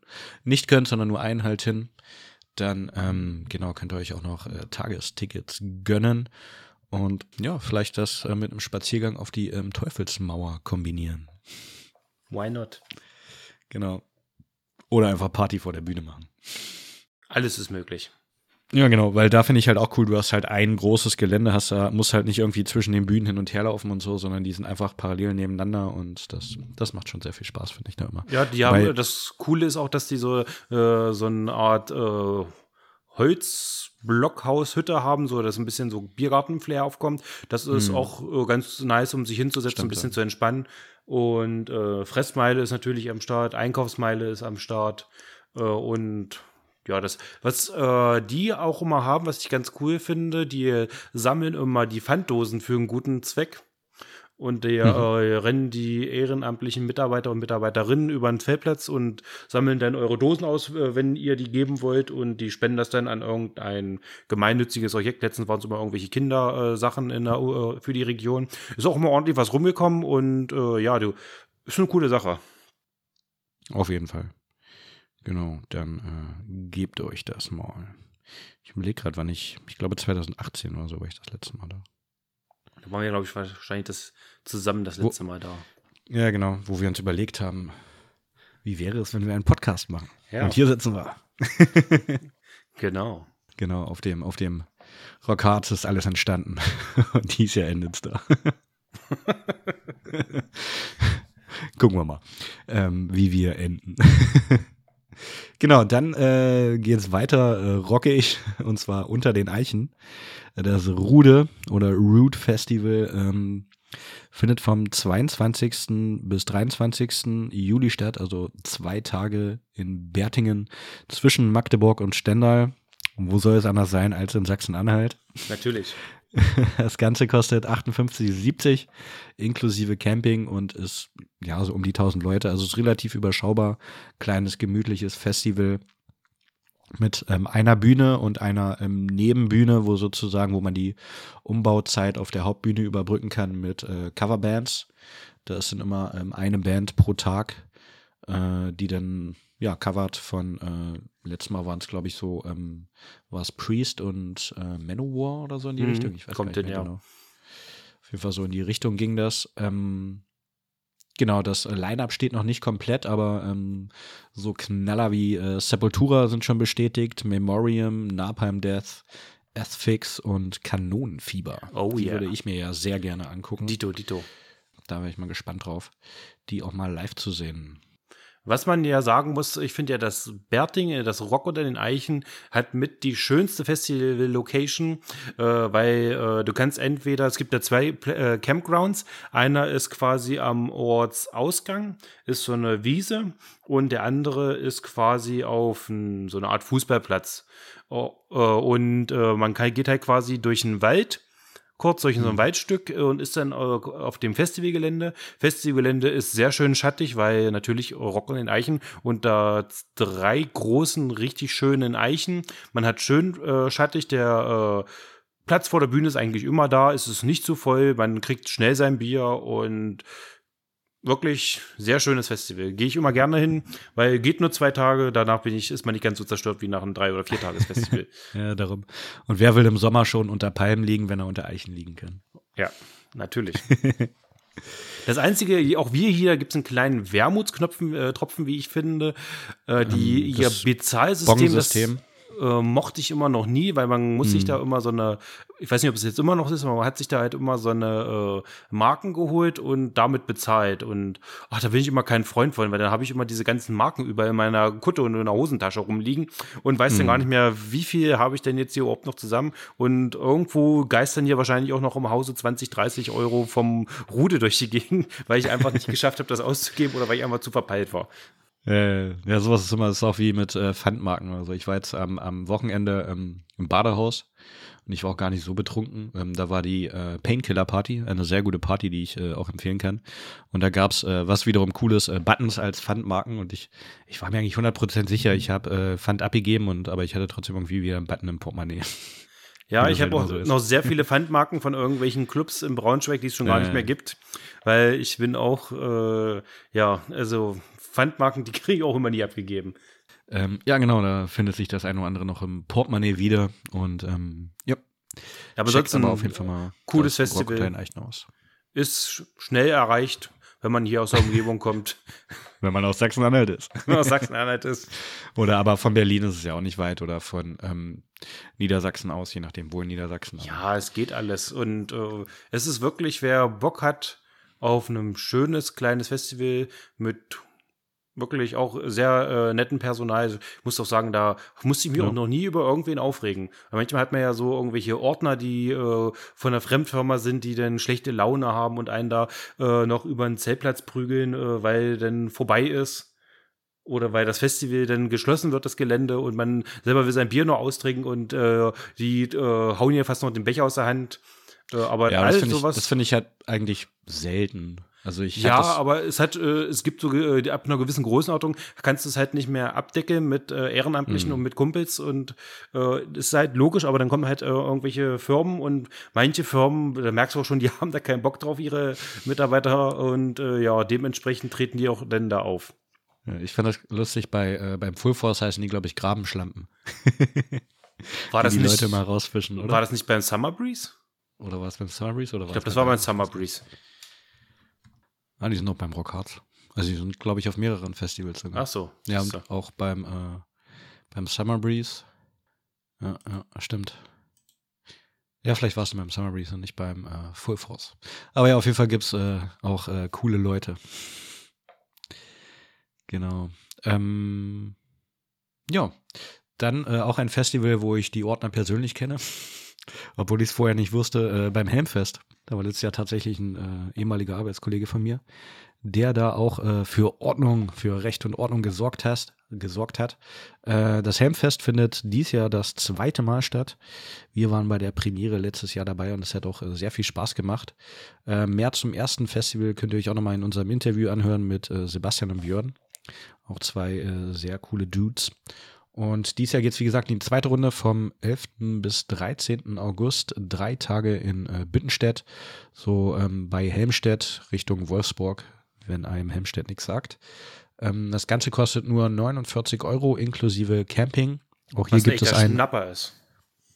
nicht könnt, sondern nur einen halt hin dann ähm, genau könnt ihr euch auch noch äh, Tagestickets gönnen und ja, vielleicht das äh, mit einem Spaziergang auf die ähm, Teufelsmauer kombinieren. Why not? Genau. Oder einfach Party vor der Bühne machen. Alles ist möglich. Ja, genau, weil da finde ich halt auch cool, du hast halt ein großes Gelände, hast da, musst halt nicht irgendwie zwischen den Bühnen hin und her laufen und so, sondern die sind einfach parallel nebeneinander und das, das macht schon sehr viel Spaß, finde ich da immer. Ja, die haben, Weil- das Coole ist auch, dass die so, äh, so eine Art äh, Holzblockhaushütte haben, so dass ein bisschen so Biergarten-Flair aufkommt. Das ist auch äh, ganz nice, um sich hinzusetzen, ein Stimmt, bisschen ja. zu entspannen. Und äh, Fressmeile ist natürlich am Start, Einkaufsmeile ist am Start äh, und ja, das, was äh, die auch immer haben, was ich ganz cool finde, die sammeln immer die Pfanddosen für einen guten Zweck. Und die, äh, rennen die ehrenamtlichen Mitarbeiter und Mitarbeiterinnen über den Feldplatz und sammeln dann eure Dosen aus, äh, wenn ihr die geben wollt. Und die spenden das dann an irgendein gemeinnütziges Projekt. Letztens waren es immer irgendwelche Kindersachen in der, äh, für die Region. Ist auch immer ordentlich was rumgekommen und äh, ja, du, ist eine coole Sache. Auf jeden Fall. Genau, dann äh, gebt euch das mal. Ich überlege gerade, wann ich, ich glaube 2018 oder so war ich das letzte Mal da. Da waren wir, glaube ich, wahrscheinlich das zusammen das Wo- letzte Mal da. Ja, genau, wo wir uns überlegt haben, wie wäre es, wenn wir einen Podcast machen? Ja. Und hier sitzen wir. [laughs] Genau. Genau, auf dem, auf dem Rockharz ist alles entstanden. [laughs] Und dies Jahr endet es da. [laughs] Gucken wir mal, ähm, wie wir enden. Genau, dann äh, geht es weiter äh, rockig [laughs] und zwar unter den Eichen. Das Rude oder Root Festival ähm, findet vom 22. bis 23. Juli statt, also zwei Tage in Bertingen zwischen Magdeburg und Stendal. Wo soll es anders sein als in Sachsen-Anhalt? Natürlich. [laughs] Das Ganze kostet 58,70 inklusive Camping und ist ja so um die 1000 Leute. Also ist relativ überschaubar. Kleines, gemütliches Festival mit ähm, einer Bühne und einer ähm, Nebenbühne, wo sozusagen, wo man die Umbauzeit auf der Hauptbühne überbrücken kann mit äh, Coverbands. Da ist dann immer ähm, eine Band pro Tag, äh, die dann ja covert von äh, letztes Mal waren es glaube ich so ähm, war es Priest und äh, Manowar oder so in die Mhm, Richtung. Ich weiß kommt gar nicht hin, ja. genau. Auf jeden Fall so in die Richtung ging das. Ähm, Genau, das Line-Up steht noch nicht komplett, aber ähm, so Knaller wie äh, Sepultura sind schon bestätigt, Memoriam, Napalm Death, Asphyx und Kanonenfieber. Oh die yeah. würde ich mir ja sehr gerne angucken. Dito, Dito. da wäre ich mal gespannt drauf, die auch mal live zu sehen. Was man ja sagen muss, ich finde ja, das Berting, das Rock unter den Eichen, hat mit die schönste Festival-Location, äh, weil äh, du kannst entweder, es gibt ja zwei äh, Campgrounds, einer ist quasi am Ortsausgang, ist so eine Wiese und der andere ist quasi auf n, so eine Art Fußballplatz. Oh, äh, und äh, man kann, geht halt quasi durch den Wald kurz durch so ein Waldstück äh, und ist dann äh, auf dem Festivalgelände. Festivalgelände ist sehr schön schattig, weil natürlich Rock und den Eichen unter drei großen, richtig schönen Eichen. Man hat schön äh, schattig, der äh, Platz vor der Bühne ist eigentlich immer da, es ist nicht zu voll, man kriegt schnell sein Bier und wirklich sehr schönes Festival. Gehe ich immer gerne hin, weil geht nur zwei Tage, danach bin ich, ist man nicht ganz so zerstört wie nach einem drei- oder vier Tages Festival. [laughs] Ja, darum. Und wer will im Sommer schon unter Palmen liegen, wenn er unter Eichen liegen kann? Ja, natürlich. [laughs] Das einzige, auch wir hier, gibt es einen kleinen Wermutsknopfen, äh, Tropfen, wie ich finde. Äh, die, Ähm, ihr das Bezahlsystem, das Bong-System. Äh, mochte ich immer noch nie, weil man muss sich da immer so eine, ich weiß nicht, ob es jetzt immer noch ist, aber man hat sich da halt immer so eine äh, Marken geholt und damit bezahlt. Und ach, da bin ich immer kein Freund von, weil dann habe ich immer diese ganzen Marken überall in meiner Kutte und in der Hosentasche rumliegen und weiß dann gar nicht mehr, wie viel habe ich denn jetzt hier überhaupt noch zusammen. Und irgendwo geistern hier wahrscheinlich auch noch im Hause 20, 30 Euro vom Rude durch die Gegend, [laughs] weil ich einfach nicht geschafft habe, das auszugeben oder weil ich einfach zu verpeilt war. Äh, ja, sowas ist immer, das ist auch wie mit äh, Pfandmarken oder so. Ich war jetzt am, am Wochenende ähm, im Badehaus und ich war auch gar nicht so betrunken. Ähm, da war die äh, Painkiller Party, eine sehr gute Party, die ich äh, auch empfehlen kann. Und da gab's äh, was wiederum cooles, äh, Buttons als Pfandmarken und ich, ich war mir eigentlich 100% sicher, ich habe äh, Pfand abgegeben und aber ich hatte trotzdem irgendwie wieder einen Button im Portemonnaie. Ja, ich halt habe immer auch so noch sehr viele Pfandmarken von irgendwelchen Clubs in Braunschweig, die es schon gar Ja, nicht mehr gibt, weil ich bin auch, äh, ja, also Pfandmarken, die kriege ich auch immer nie abgegeben. Ähm, ja, genau, da findet sich das eine oder andere noch im Portemonnaie wieder und ähm, ja. Aber sonst aber auf jeden Fall mal cooles Festival. In aus. ist sch- schnell erreicht, wenn man hier aus der Umgebung kommt, [laughs] Wenn man aus Sachsen-Anhalt ist. wenn man aus Sachsen-Anhalt ist. [laughs] Oder aber von Berlin ist es ja auch nicht weit oder von ähm, Niedersachsen aus, je nachdem, wo in Niedersachsen. Ja, es geht alles. Und äh, es ist wirklich, wer Bock hat auf ein schönes kleines Festival mit wirklich auch sehr äh, netten Personal. Ich muss doch sagen, da musste ich mich Ja. auch noch nie über irgendwen aufregen. Weil manchmal hat man ja so irgendwelche Ordner, die äh, von einer Fremdfirma sind, die dann schlechte Laune haben und einen da äh, noch über den Zeltplatz prügeln, äh, weil dann vorbei ist. Oder weil das Festival dann geschlossen wird, das Gelände, und man selber will sein Bier noch austrinken und äh, die äh, hauen hier fast noch den Becher aus der Hand. Äh, aber Ja, all das finde ich, finde ich halt eigentlich selten. Also ich ja, das, aber es hat, äh, es gibt so äh, ab einer gewissen Größenordnung kannst du es halt nicht mehr abdecken mit äh, Ehrenamtlichen Mhm. und mit Kumpels und äh, das ist halt logisch, aber dann kommen halt äh, irgendwelche Firmen und manche Firmen, da merkst du auch schon, die [laughs] haben da keinen Bock drauf, ihre Mitarbeiter und äh, ja, dementsprechend treten die auch dann da auf. ja, ich fand das lustig, bei, äh, beim Full Force heißen die, glaube ich, Grabenschlampen. [laughs] War die das die nicht, Leute mal rausfischen, oder? war das nicht beim Summer Breeze? oder war es beim Summer Breeze? Oder Ich glaube, das war beim Summer Breeze. Ah, die sind noch beim Rockharz. Also die sind, glaube ich, auf mehreren Festivals sogar. Ach so. Ja, und du. auch beim, äh, beim Summer Breeze. Ja, ja, stimmt. Ja, vielleicht war es beim Summer Breeze und nicht beim äh, Full Force. Aber ja, auf jeden Fall gibt es äh, auch äh, coole Leute. Genau. Ähm, ja, dann äh, auch ein Festival, wo ich die Ordner persönlich kenne. Obwohl ich es vorher nicht wusste, äh, beim Helmfest. Da war letztes Jahr tatsächlich ein äh, ehemaliger Arbeitskollege von mir, der da auch äh, für Ordnung, für Recht und Ordnung gesorgt hat. Gesorgt hat. Äh, das Helmfest findet dies Jahr das zweite Mal statt. Wir waren bei der Premiere letztes Jahr dabei und es hat auch äh, sehr viel Spaß gemacht. Äh, mehr zum ersten Festival könnt ihr euch auch nochmal in unserem Interview anhören mit Sebastian und Björn. Auch zwei sehr coole Dudes. Und dies Jahr geht es, wie gesagt, in die zweite Runde vom 11. bis 13. August. Drei Tage in äh, Büttenstedt, so ähm, bei Helmstedt Richtung Wolfsburg, wenn einem Helmstedt nichts sagt. Ähm, das Ganze kostet nur 49 Euro inklusive Camping. Auch hier Was gibt es echter ein. Schnapper ist.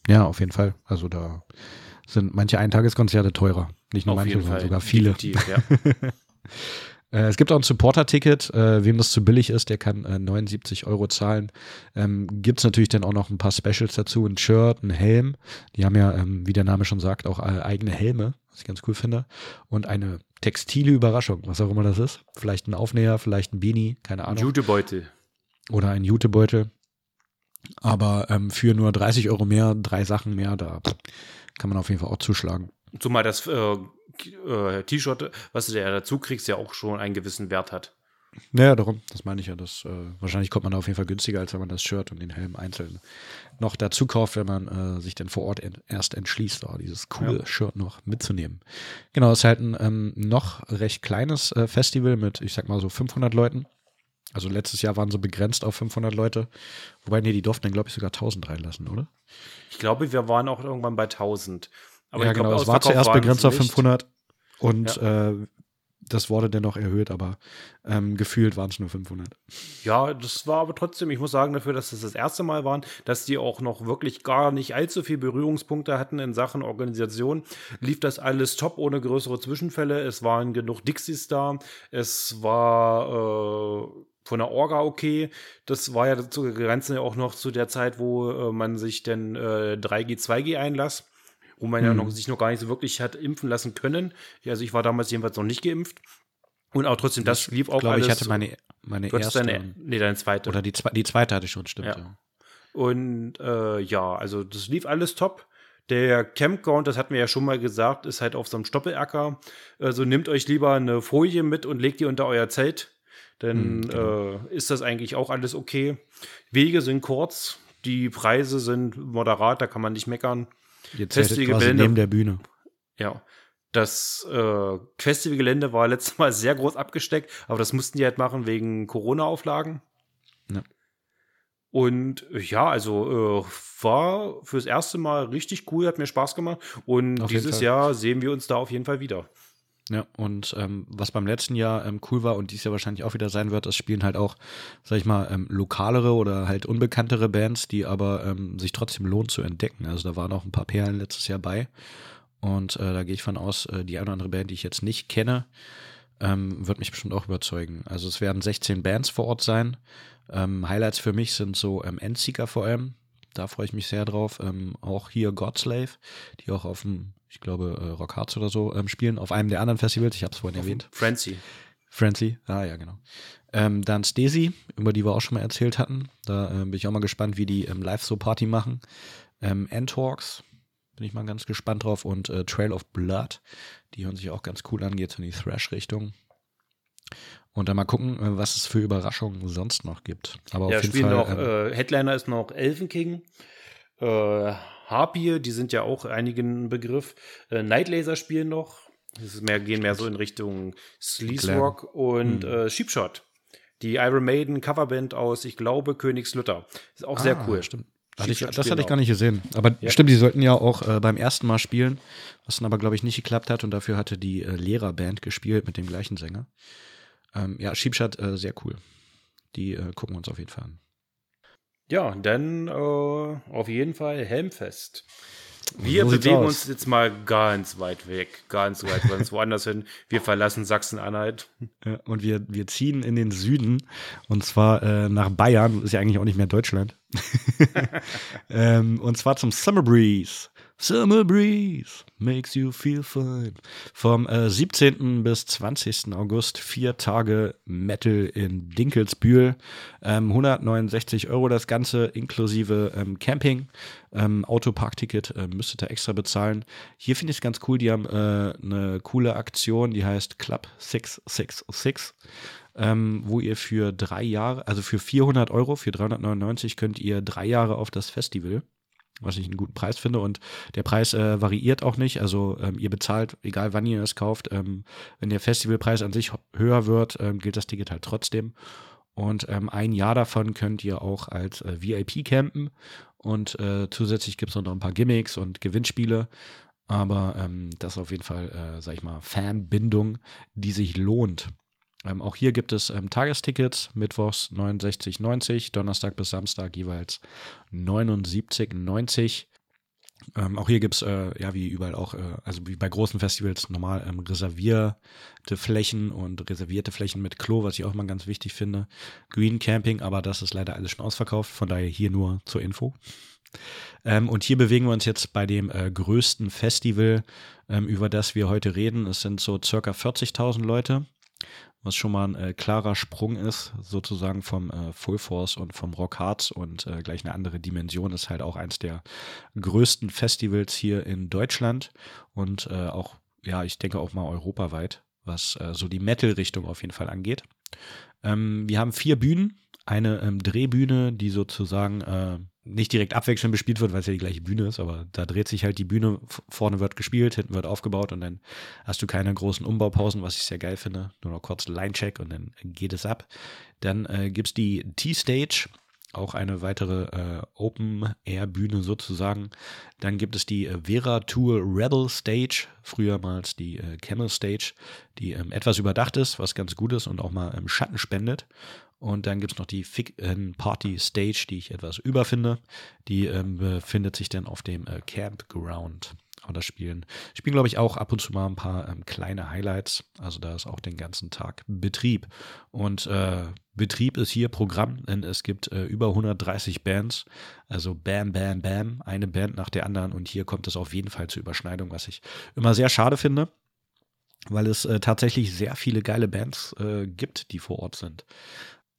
Ja, auf jeden Fall. Also da sind manche Eintageskonzerte teurer. Nicht nur Auf manche, sondern sogar viele. Ja. [laughs] Äh, es gibt auch ein Supporter-Ticket. Äh, wem das zu billig ist, der kann äh, 79 Euro zahlen. Ähm, gibt es natürlich dann auch noch ein paar Specials dazu. Ein Shirt, ein Helm. Die haben ja, ähm, wie der Name schon sagt, auch äh, eigene Helme, was ich ganz cool finde. Und eine textile Überraschung, was auch immer das ist. Vielleicht ein Aufnäher, vielleicht ein Beanie, keine Ahnung. Jutebeutel. Oder ein Jutebeutel. Aber ähm, für nur 30 Euro mehr, drei Sachen mehr, da kann man auf jeden Fall auch zuschlagen. Zumal das äh, äh, T-Shirt, was du da dazu kriegst, ja auch schon einen gewissen Wert hat. Naja, darum, das meine ich ja. Das, äh, wahrscheinlich kommt man da auf jeden Fall günstiger, als wenn man das Shirt und den Helm einzeln noch dazu kauft, wenn man äh, sich dann vor Ort ent erst entschließt, oh, dieses coole ja. Shirt noch mitzunehmen. Genau, es ist halt ein ähm, noch recht kleines äh, Festival mit, ich sag mal so 500 Leuten. Also letztes Jahr waren sie begrenzt auf 500 Leute. Wobei, nee, die durften dann, glaube ich, sogar 1000 reinlassen, oder? Ich glaube, wir waren auch irgendwann bei 1000. Aber ja, genau, glaub, es war zuerst begrenzt auf 500 und ja. äh, das wurde dennoch erhöht, aber ähm, gefühlt waren es nur 500. Ja, das war aber trotzdem, ich muss sagen, dafür, dass es das erste Mal waren, dass die auch noch wirklich gar nicht allzu viel Berührungspunkte hatten in Sachen Organisation, lief das alles top ohne größere Zwischenfälle. Es waren genug Dixies da, es war äh, von der Orga okay. Das war ja zu Grenzen ja auch noch zu der Zeit, wo äh, man sich denn äh, 3G, 2G einlass wo man mhm. ja noch, sich noch gar nicht so wirklich hat impfen lassen können. Also ich war damals jedenfalls noch nicht geimpft. Und auch trotzdem, das lief auch glaube, alles. Ich hatte meine, meine erste. Deine, nee, deine zweite. Oder die, die zweite hatte ich schon, stimmt. Ja. ja. Und äh, ja, also das lief alles top. Der Campground, das hatten wir ja schon mal gesagt, ist halt auf so einem Stoppelacker. Also nehmt euch lieber eine Folie mit und legt die unter euer Zelt. Dann mhm, genau. äh, ist das eigentlich auch alles okay. Wege sind kurz, die Preise sind moderat, da kann man nicht meckern. Jetzt Festivalgelände neben der Bühne. Ja. Das äh, Festivalgelände war letztes Mal sehr groß abgesteckt, aber das mussten die halt machen wegen Corona-Auflagen. Ja. Und ja, also äh, war fürs erste Mal richtig cool, hat mir Spaß gemacht. Und auf dieses Jahr sehen wir uns da auf jeden Fall wieder. Ja, und ähm, was beim letzten Jahr ähm, cool war und dies Jahr wahrscheinlich auch wieder sein wird, das spielen halt auch, sag ich mal, ähm, lokalere oder halt unbekanntere Bands, die aber ähm, sich trotzdem lohnt zu entdecken. Also da waren auch ein paar Perlen letztes Jahr bei. Und äh, da gehe ich von aus, äh, die eine oder andere Band, die ich jetzt nicht kenne, ähm, wird mich bestimmt auch überzeugen. Also es werden 16 Bands vor Ort sein. Ähm, Highlights für mich sind so ähm, Endseeker vor allem. Da freue ich mich sehr drauf. Ähm, auch hier Godslave, die auch auf dem ich glaube, äh, Rock Hearts oder so ähm, spielen, auf einem der anderen Festivals. Ich habe es vorhin auf erwähnt. Frenzy. Frenzy, ah ja, genau. Ähm, dann Stacey, über die wir auch schon mal erzählt hatten. Da äh, bin ich auch mal gespannt, wie die ähm, live so Party machen. Ähm, N-Talks, bin ich mal ganz gespannt drauf. Und äh, Trail of Blood, die hören sich auch ganz cool an, geht in die Thrash-Richtung. Und dann mal gucken, äh, was es für Überraschungen sonst noch gibt. Aber ja, auf jeden Fall. Noch, ähm, äh, Headliner ist noch Elfen King. Äh, Harpie, die sind ja auch einigen Begriff. Äh, Nightlaser spielen noch. Das mehr, gehen mehr so in Richtung Sleaze Rock und hm. äh, Sheepshot. Die Iron Maiden Coverband aus, ich glaube, Königslutter. Ist auch ah, sehr cool. Stimmt. Hatte ich, das hatte ich gar nicht gesehen. Aber ja. stimmt, die sollten ja auch äh, beim ersten Mal spielen, was dann aber, glaube ich, nicht geklappt hat. Und dafür hatte die äh, Lehrerband gespielt mit dem gleichen Sänger. Ähm, ja, Sheepshot, äh, sehr cool. Die äh, gucken wir uns auf jeden Fall an. Ja, dann äh, auf jeden Fall Helmfest. Wir so bewegen uns jetzt mal ganz weit weg, ganz weit ganz woanders hin. Wir verlassen Sachsen-Anhalt. Und wir, wir ziehen in den Süden und zwar äh, nach Bayern, ist ja eigentlich auch nicht mehr Deutschland. [laughs] ähm, und zwar zum Summer Breeze. Summer Breeze makes you feel fine. Vom äh, 17. bis 20. August vier Tage Metal in Dinkelsbühl. Ähm, 169 Euro das Ganze inklusive ähm, Camping. Ähm, Autoparkticket äh, müsstet ihr extra bezahlen. Hier finde ich es ganz cool. Die haben äh, eine coole Aktion, die heißt Club 666. Ähm, wo ihr für drei Jahre, also für 400 Euro, für 399 könnt ihr drei Jahre auf das Festival was ich einen guten Preis finde. Und der Preis äh, variiert auch nicht. Also ähm, ihr bezahlt, egal wann ihr es kauft. Ähm, wenn der Festivalpreis an sich höher wird, ähm, gilt das Ticket halt trotzdem. Und ähm, ein Jahr davon könnt ihr auch als äh, VIP campen. Und äh, zusätzlich gibt es noch ein paar Gimmicks und Gewinnspiele. Aber ähm, das ist auf jeden Fall, äh, sag ich mal, Fanbindung, die sich lohnt. Ähm, auch hier gibt es ähm, Tagestickets, mittwochs 69,90, Donnerstag bis Samstag jeweils 79,90. Ähm, auch hier gibt's äh, ja, wie überall auch, äh, also wie bei großen Festivals, normal ähm, reservierte Flächen und reservierte Flächen mit Klo, was ich auch mal ganz wichtig finde. Green Camping, aber das ist leider alles schon ausverkauft, von daher hier nur zur Info. Ähm, und hier bewegen wir uns jetzt bei dem äh, größten Festival, ähm, über das wir heute reden. Es sind so circa 40.000 Leute was schon mal ein äh, klarer Sprung ist, sozusagen vom äh, Full Force und vom Rock Hearts und äh, gleich eine andere Dimension ist halt auch eins der größten Festivals hier in Deutschland und äh, auch, ja, ich denke auch mal europaweit, was äh, so die Metal-Richtung auf jeden Fall angeht. Ähm, wir haben vier Bühnen, eine ähm, Drehbühne, die sozusagen äh, nicht direkt abwechselnd bespielt wird, weil es ja die gleiche Bühne ist, aber da dreht sich halt die Bühne, vorne wird gespielt, hinten wird aufgebaut und dann hast du keine großen Umbaupausen, was ich sehr geil finde. Nur noch kurz Line-Check und dann geht es ab. Dann äh, gibt es die T-Stage, auch eine weitere äh, Open-Air-Bühne sozusagen. Dann gibt es die äh, Vera Tour Rebel Stage, frühermals die äh, Camel Stage, die ähm, etwas überdacht ist, was ganz gut ist und auch mal ähm, Schatten spendet. Und dann gibt es noch die Fick Party Stage, die ich etwas überfinde. Die ähm, befindet sich dann auf dem äh, Campground. Aber da spielen, spielen glaube ich, auch ab und zu mal ein paar ähm, kleine Highlights. Also da ist auch den ganzen Tag Betrieb. Und äh, Betrieb ist hier Programm, denn es gibt äh, über 130 Bands. Also Bam, Bam, Bam, eine Band nach der anderen. Und hier kommt es auf jeden Fall zur Überschneidung, was ich immer sehr schade finde weil es äh, tatsächlich sehr viele geile Bands äh, gibt, die vor Ort sind.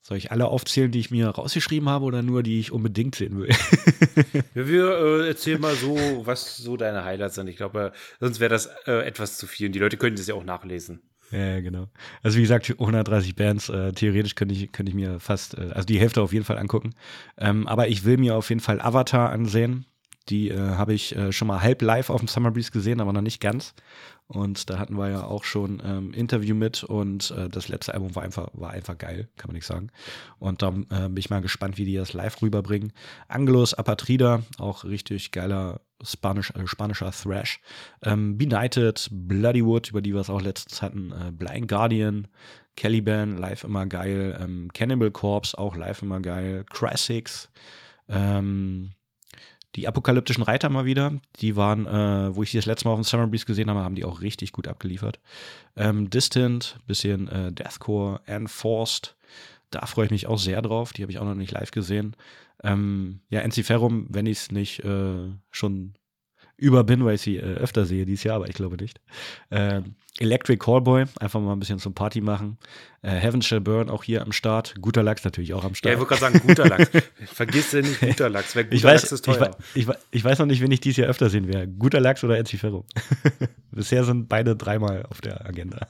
Soll ich alle aufzählen, die ich mir rausgeschrieben habe oder nur die ich unbedingt sehen will? [laughs] ja, wir äh, erzählen mal so, was so deine Highlights sind. Ich glaube, sonst wäre das äh, etwas zu viel. Und die Leute können das ja auch nachlesen. Ja, genau. Also wie gesagt, 130 Bands, äh, theoretisch könnte ich, könnte ich mir fast, äh, also die Hälfte auf jeden Fall angucken. Ähm, aber ich will mir auf jeden Fall Avatar ansehen. Die äh, habe ich äh, schon mal halb live auf dem Summer Breeze gesehen, aber noch nicht ganz. Und da hatten wir ja auch schon ähm, Interview mit und äh, das letzte Album war einfach, war einfach geil, kann man nicht sagen. Und da äh, bin ich mal gespannt, wie die das live rüberbringen. Angelos Apatrida, auch richtig geiler Spanisch, äh, spanischer Thrash. Ähm, Benighted, Bloodywood, über die wir es auch letztens hatten, äh, Blind Guardian, Caliban, live immer geil, ähm, Cannibal Corpse, auch live immer geil, Classics, ähm, die apokalyptischen Reiter mal wieder, die waren, äh, wo ich die das letzte Mal auf dem Summer Breeze gesehen habe, haben die auch richtig gut abgeliefert. Ähm, Distant, bisschen äh, Deathcore, Enforced, da freue ich mich auch sehr drauf. Die habe ich auch noch nicht live gesehen. Ähm, ja, Enciferum, wenn ich es nicht äh, schon über bin, weil ich sie äh, öfter sehe dieses Jahr, aber ich glaube nicht. Äh, Electric Callboy, einfach mal ein bisschen zum Party machen. Äh, Heaven Shall Burn auch hier am Start. Guter Lachs natürlich auch am Start. Ja, ich wollte gerade sagen, guter Lachs. [laughs] Vergiss ja nicht guter Lachs. Guter ich weiß, Lachs ist teuer. Ich, ich, ich, weiß noch nicht, wen ich dieses Jahr öfter sehen werde. Guter Lachs oder Encifero. [laughs] Bisher sind beide dreimal auf der Agenda.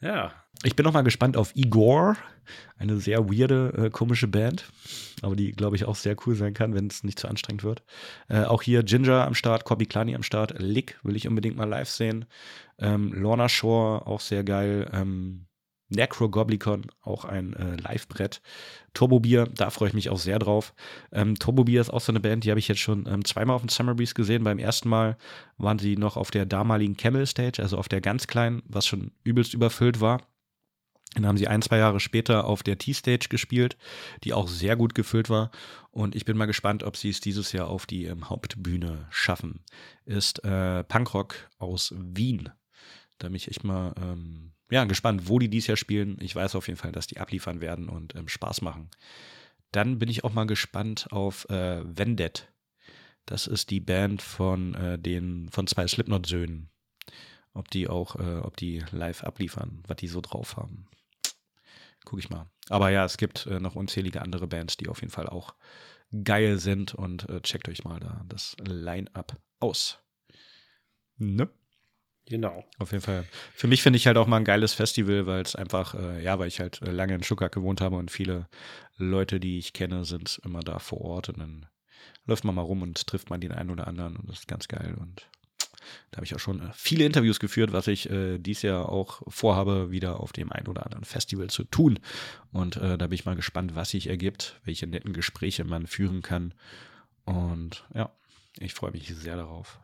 Ja. Ich bin noch mal gespannt auf Igor, eine sehr weirde, äh, komische Band, aber die, glaube ich, auch sehr cool sein kann, wenn es nicht zu anstrengend wird. Äh, auch hier Ginger am Start, Kobi Klani am Start, Lick will ich unbedingt mal live sehen. Ähm, Lorna Shore, auch sehr geil. Ähm, Necrogoblicon, auch ein äh, Live-Brett. Turbobier, da freue ich mich auch sehr drauf. Ähm, Turbobier ist auch so eine Band, die habe ich jetzt schon ähm, zweimal auf dem Summer Breeze gesehen. Beim ersten Mal waren sie noch auf der damaligen Camel Stage, also auf der ganz kleinen, was schon übelst überfüllt war. Dann haben sie ein, zwei Jahre später auf der T-Stage gespielt, die auch sehr gut gefüllt war. Und ich bin mal gespannt, ob sie es dieses Jahr auf die ähm, Hauptbühne schaffen. Ist äh, Punkrock aus Wien. Da bin ich mal ähm, ja, gespannt, wo die dieses Jahr spielen. Ich weiß auf jeden Fall, dass die abliefern werden und ähm, Spaß machen. Dann bin ich auch mal gespannt auf äh, Vendet. Das ist die Band von äh, den von zwei Slipknot-Söhnen. Ob die auch, äh, ob die live abliefern, was die so drauf haben. Guck ich mal. Aber ja, es gibt äh, noch unzählige andere Bands, die auf jeden Fall auch geil sind und äh, checkt euch mal da das Line-up aus. Ne? Genau. Auf jeden Fall. Für mich finde ich halt auch mal ein geiles Festival, weil es einfach, äh, ja, weil ich halt äh, lange in Stuttgart gewohnt habe und viele Leute, die ich kenne, sind immer da vor Ort und dann läuft man mal rum und trifft man den einen oder anderen und das ist ganz geil und da habe ich auch schon äh, viele Interviews geführt, was ich äh, dieses Jahr auch vorhabe, wieder auf dem einen oder anderen Festival zu tun. Und äh, da bin ich mal gespannt, was sich ergibt, welche netten Gespräche man führen kann. Und ja, ich freue mich sehr darauf.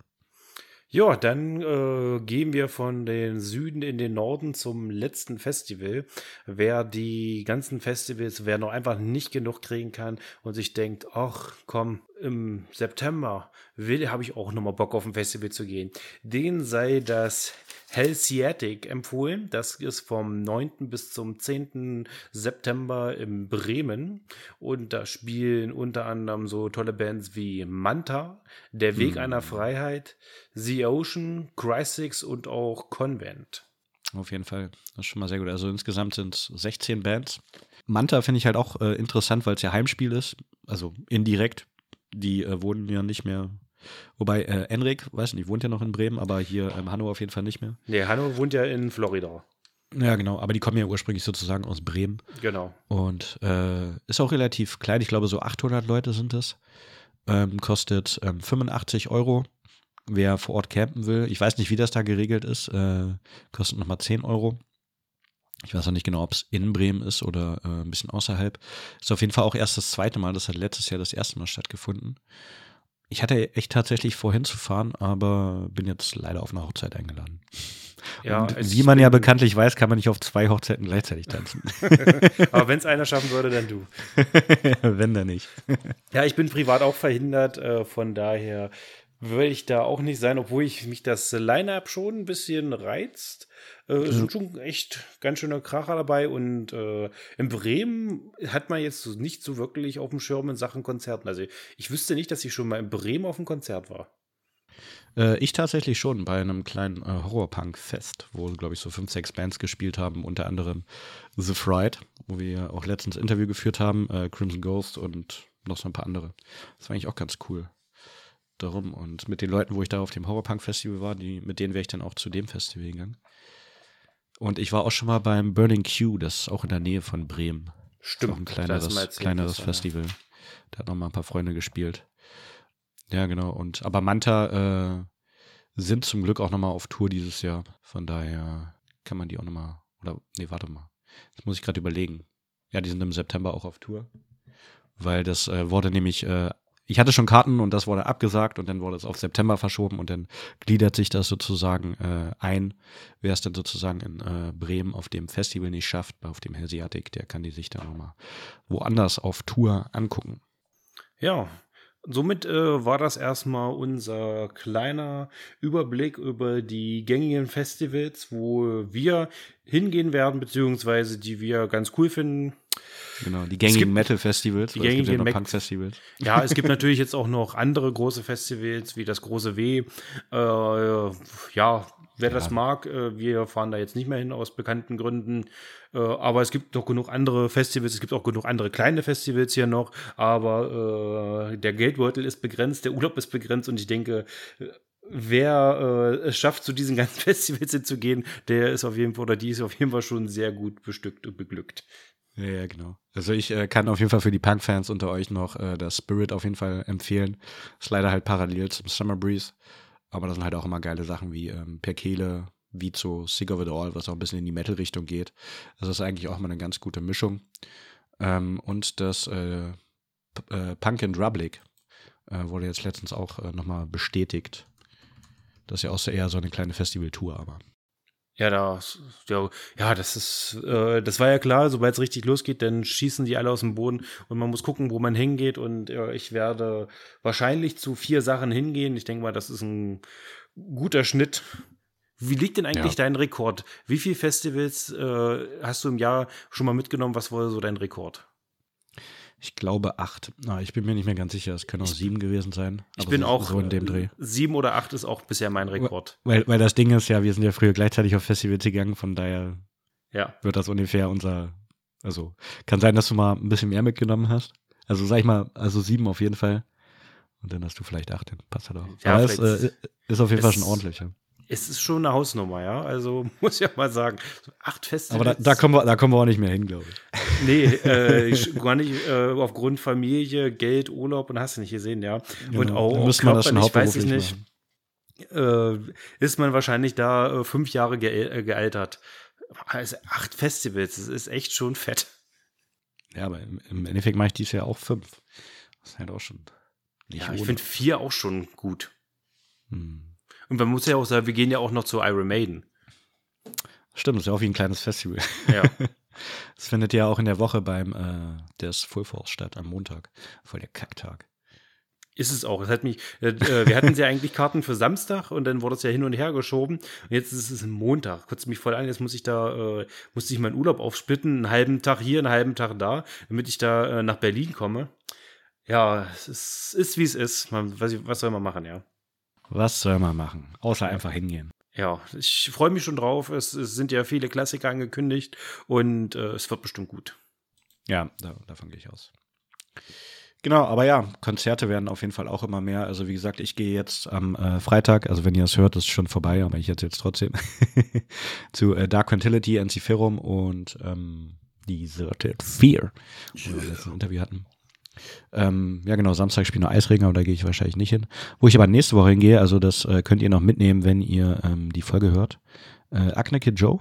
Ja, dann äh, gehen wir von den Süden in den Norden zum letzten Festival. Wer die ganzen Festivals, wer noch einfach nicht genug kriegen kann und sich denkt, ach komm, im September will, habe ich auch nochmal Bock auf ein Festival zu gehen. Den sei das Hellseatic empfohlen. Das ist vom 9. bis zum 10. September in Bremen. Und da spielen unter anderem so tolle Bands wie Manta, Der Weg hm. einer Freiheit, The Ocean, Crysis und auch Convent. Auf jeden Fall. Das ist schon mal sehr gut. Also insgesamt sind es 16 Bands. Manta finde ich halt auch äh, interessant, weil es ja Heimspiel ist. Also indirekt. Die äh, wohnen ja nicht mehr. Wobei, äh, Enrik, weiß nicht, wohnt ja noch in Bremen, aber hier ähm, Hanno auf jeden Fall nicht mehr. Nee, Hanno wohnt ja in Florida. Ja, genau, aber die kommen ja ursprünglich sozusagen aus Bremen. Genau. Und äh, ist auch relativ klein, ich glaube so 800 Leute sind es. Ähm, kostet ähm, 85 Euro. Wer vor Ort campen will, ich weiß nicht, wie das da geregelt ist, äh, kostet nochmal 10 Euro. Ich weiß auch nicht genau, ob es in Bremen ist oder äh, ein bisschen außerhalb. Ist auf jeden Fall auch erst das zweite Mal. Das hat letztes Jahr das erste Mal stattgefunden. Ich hatte echt tatsächlich vor hinzufahren, aber bin jetzt leider auf eine Hochzeit eingeladen. Ja, Und wie man ja bekanntlich weiß, kann man nicht auf zwei Hochzeiten gleichzeitig tanzen. [laughs] aber wenn es einer schaffen würde, dann du. [laughs] wenn dann nicht. [laughs] ja, ich bin privat auch verhindert, äh, von daher würde ich da auch nicht sein, obwohl ich mich das Line-Up schon ein bisschen reizt. Äh, es sind schon echt ganz schöne Kracher dabei und äh, in Bremen hat man jetzt nicht so wirklich auf dem Schirm in Sachen Konzerten. Also ich wüsste nicht, dass ich schon mal in Bremen auf einem Konzert war. Äh, ich tatsächlich schon bei einem kleinen äh, Horrorpunk-Fest, wo, glaube ich, so fünf, sechs Bands gespielt haben, unter anderem The Fright, wo wir auch letztens Interview geführt haben, äh, Crimson Ghost und noch so ein paar andere. Das war eigentlich auch ganz cool darum. Und mit den Leuten, wo ich da auf dem Horrorpunk-Festival war, die, mit denen wäre ich dann auch zu dem Festival gegangen. Und ich war auch schon mal beim Burning Q, das ist auch in der Nähe von Bremen. Stimmt. Auch ein kleineres, kleineres Festival. Da hat noch mal ein paar Freunde gespielt. Ja, genau. Und aber Manta äh, sind zum Glück auch noch mal auf Tour dieses Jahr. Von daher kann man die auch noch mal. Oder nee, warte mal. Das muss ich gerade überlegen. Ja, die sind im September auch auf Tour. Weil das äh, wurde nämlich äh, ich hatte schon Karten und das wurde abgesagt und dann wurde es auf September verschoben und dann gliedert sich das sozusagen äh, ein. Wer es dann sozusagen in äh, Bremen auf dem Festival nicht schafft, auf dem Hasiatic, der kann die sich dann nochmal woanders auf Tour angucken. Ja, Somit äh, war das erstmal unser kleiner Überblick über die gängigen Festivals, wo wir hingehen werden, beziehungsweise die wir ganz cool finden. Genau, die gängigen Metal-Festivals, die gängigen ja Punk-Festivals. Ja, es gibt [laughs] natürlich jetzt auch noch andere große Festivals, wie das große W. Äh, ja, wer ja. das mag, äh, wir fahren da jetzt nicht mehr hin aus bekannten Gründen. Äh, aber es gibt doch genug andere Festivals, es gibt auch genug andere kleine Festivals hier noch. Aber äh, der Geldbeutel ist begrenzt, der Urlaub ist begrenzt und ich denke, wer äh, es schafft, zu diesen ganzen [laughs] Festivals hinzugehen, der ist auf jeden Fall oder die ist auf jeden Fall schon sehr gut bestückt und beglückt. Ja, ja, genau. Also ich äh, kann auf jeden Fall für die Punk-Fans unter euch noch äh, das Spirit auf jeden Fall empfehlen. Ist leider halt parallel zum Summer Breeze. Aber da sind halt auch immer geile Sachen wie ähm, Perkele, Vizo, Sick of It All, was auch ein bisschen in die Metal-Richtung geht. Also das ist eigentlich auch mal eine ganz gute Mischung. Ähm, und das äh, äh, Punk and Drublic äh, wurde jetzt letztens auch äh, nochmal bestätigt. Das ist ja auch so eher so eine kleine Festival-Tour, aber ja, das, ja, ja, das ist, äh, das war ja klar, sobald es richtig losgeht, dann schießen die alle aus dem Boden und man muss gucken, wo man hingeht. Und äh, ich werde wahrscheinlich zu vier Sachen hingehen. Ich denke mal, das ist ein guter Schnitt. Wie liegt denn eigentlich ja. dein Rekord? Wie viele Festivals äh, hast du im Jahr schon mal mitgenommen? Was war so dein Rekord? Ich glaube acht. Ah, ich bin mir nicht mehr ganz sicher. Es können auch sieben gewesen sein. Ich bin so, auch so in dem Dreh. Sieben oder acht ist auch bisher mein Rekord. Weil, weil das Ding ist ja, wir sind ja früher gleichzeitig auf Festivals gegangen, von daher ja. wird das ungefähr unser. Also kann sein, dass du mal ein bisschen mehr mitgenommen hast. Also sag ich mal, also sieben auf jeden Fall. Und dann hast du vielleicht acht, passt halt auch. Ja, Aber es äh, ist auf jeden Fall schon ordentlich. Ja es ist schon eine Hausnummer, ja. Also [laughs] muss ich ja mal sagen, acht Festivals. Aber da, da, kommen wir, da kommen wir auch nicht mehr hin, glaube ich. Nee, äh, [laughs] ich, gar nicht äh, aufgrund Familie, Geld, Urlaub und hast du nicht gesehen, ja. Genau. Und auch, auch man das schon weiß ich nicht. Äh, ist man wahrscheinlich da äh, fünf Jahre ge äh, gealtert. Also acht Festivals, das ist echt schon fett. Ja, aber im, Endeffekt mache ich dies Jahr auch fünf. Das ist halt auch schon nicht Ja, ich finde vier auch schon gut. Hm. Und man muss ja auch sagen, wir gehen ja auch noch zu Iron Maiden. Stimmt, das ist ja auch wie ein kleines Festival. Ja. [laughs] Das findet ja auch in der Woche beim äh, des Full Force statt, am Montag. Voll der Kacktag. Ist es auch. Es hat mich, äh, äh wir hatten ja [laughs] eigentlich Karten für Samstag und dann wurde es ja hin und her geschoben. Und jetzt ist es Montag. Kotzt mich voll an. Jetzt muss ich da, äh, musste ich meinen Urlaub aufsplitten. Einen halben Tag hier, einen halben Tag da, damit ich da äh, nach Berlin komme. Ja, es ist, ist wie es ist. Man, was, was soll man machen, ja? Was soll man machen? Außer einfach hingehen. Ja, ich freue mich schon drauf. Es, es, sind ja viele Klassiker angekündigt und äh, es wird bestimmt gut. Ja, da, davon gehe ich aus. Genau, aber ja, Konzerte werden auf jeden Fall auch immer mehr. Also wie gesagt, ich gehe jetzt am äh, Freitag, also wenn ihr das hört, ist schon vorbei, aber ich erzähle jetzt trotzdem, [laughs] zu äh, Dark Quintility, Enziferum und ähm, Deserted Fear, wo wir letztes Interview hatten. Ähm, ja, genau, Samstag spielen nur Eisregen, aber da gehe ich wahrscheinlich nicht hin. Wo ich aber nächste Woche hingehe, also das äh, könnt ihr noch mitnehmen, wenn ihr ähm, die Folge hört. Äh, Acne Kid Joe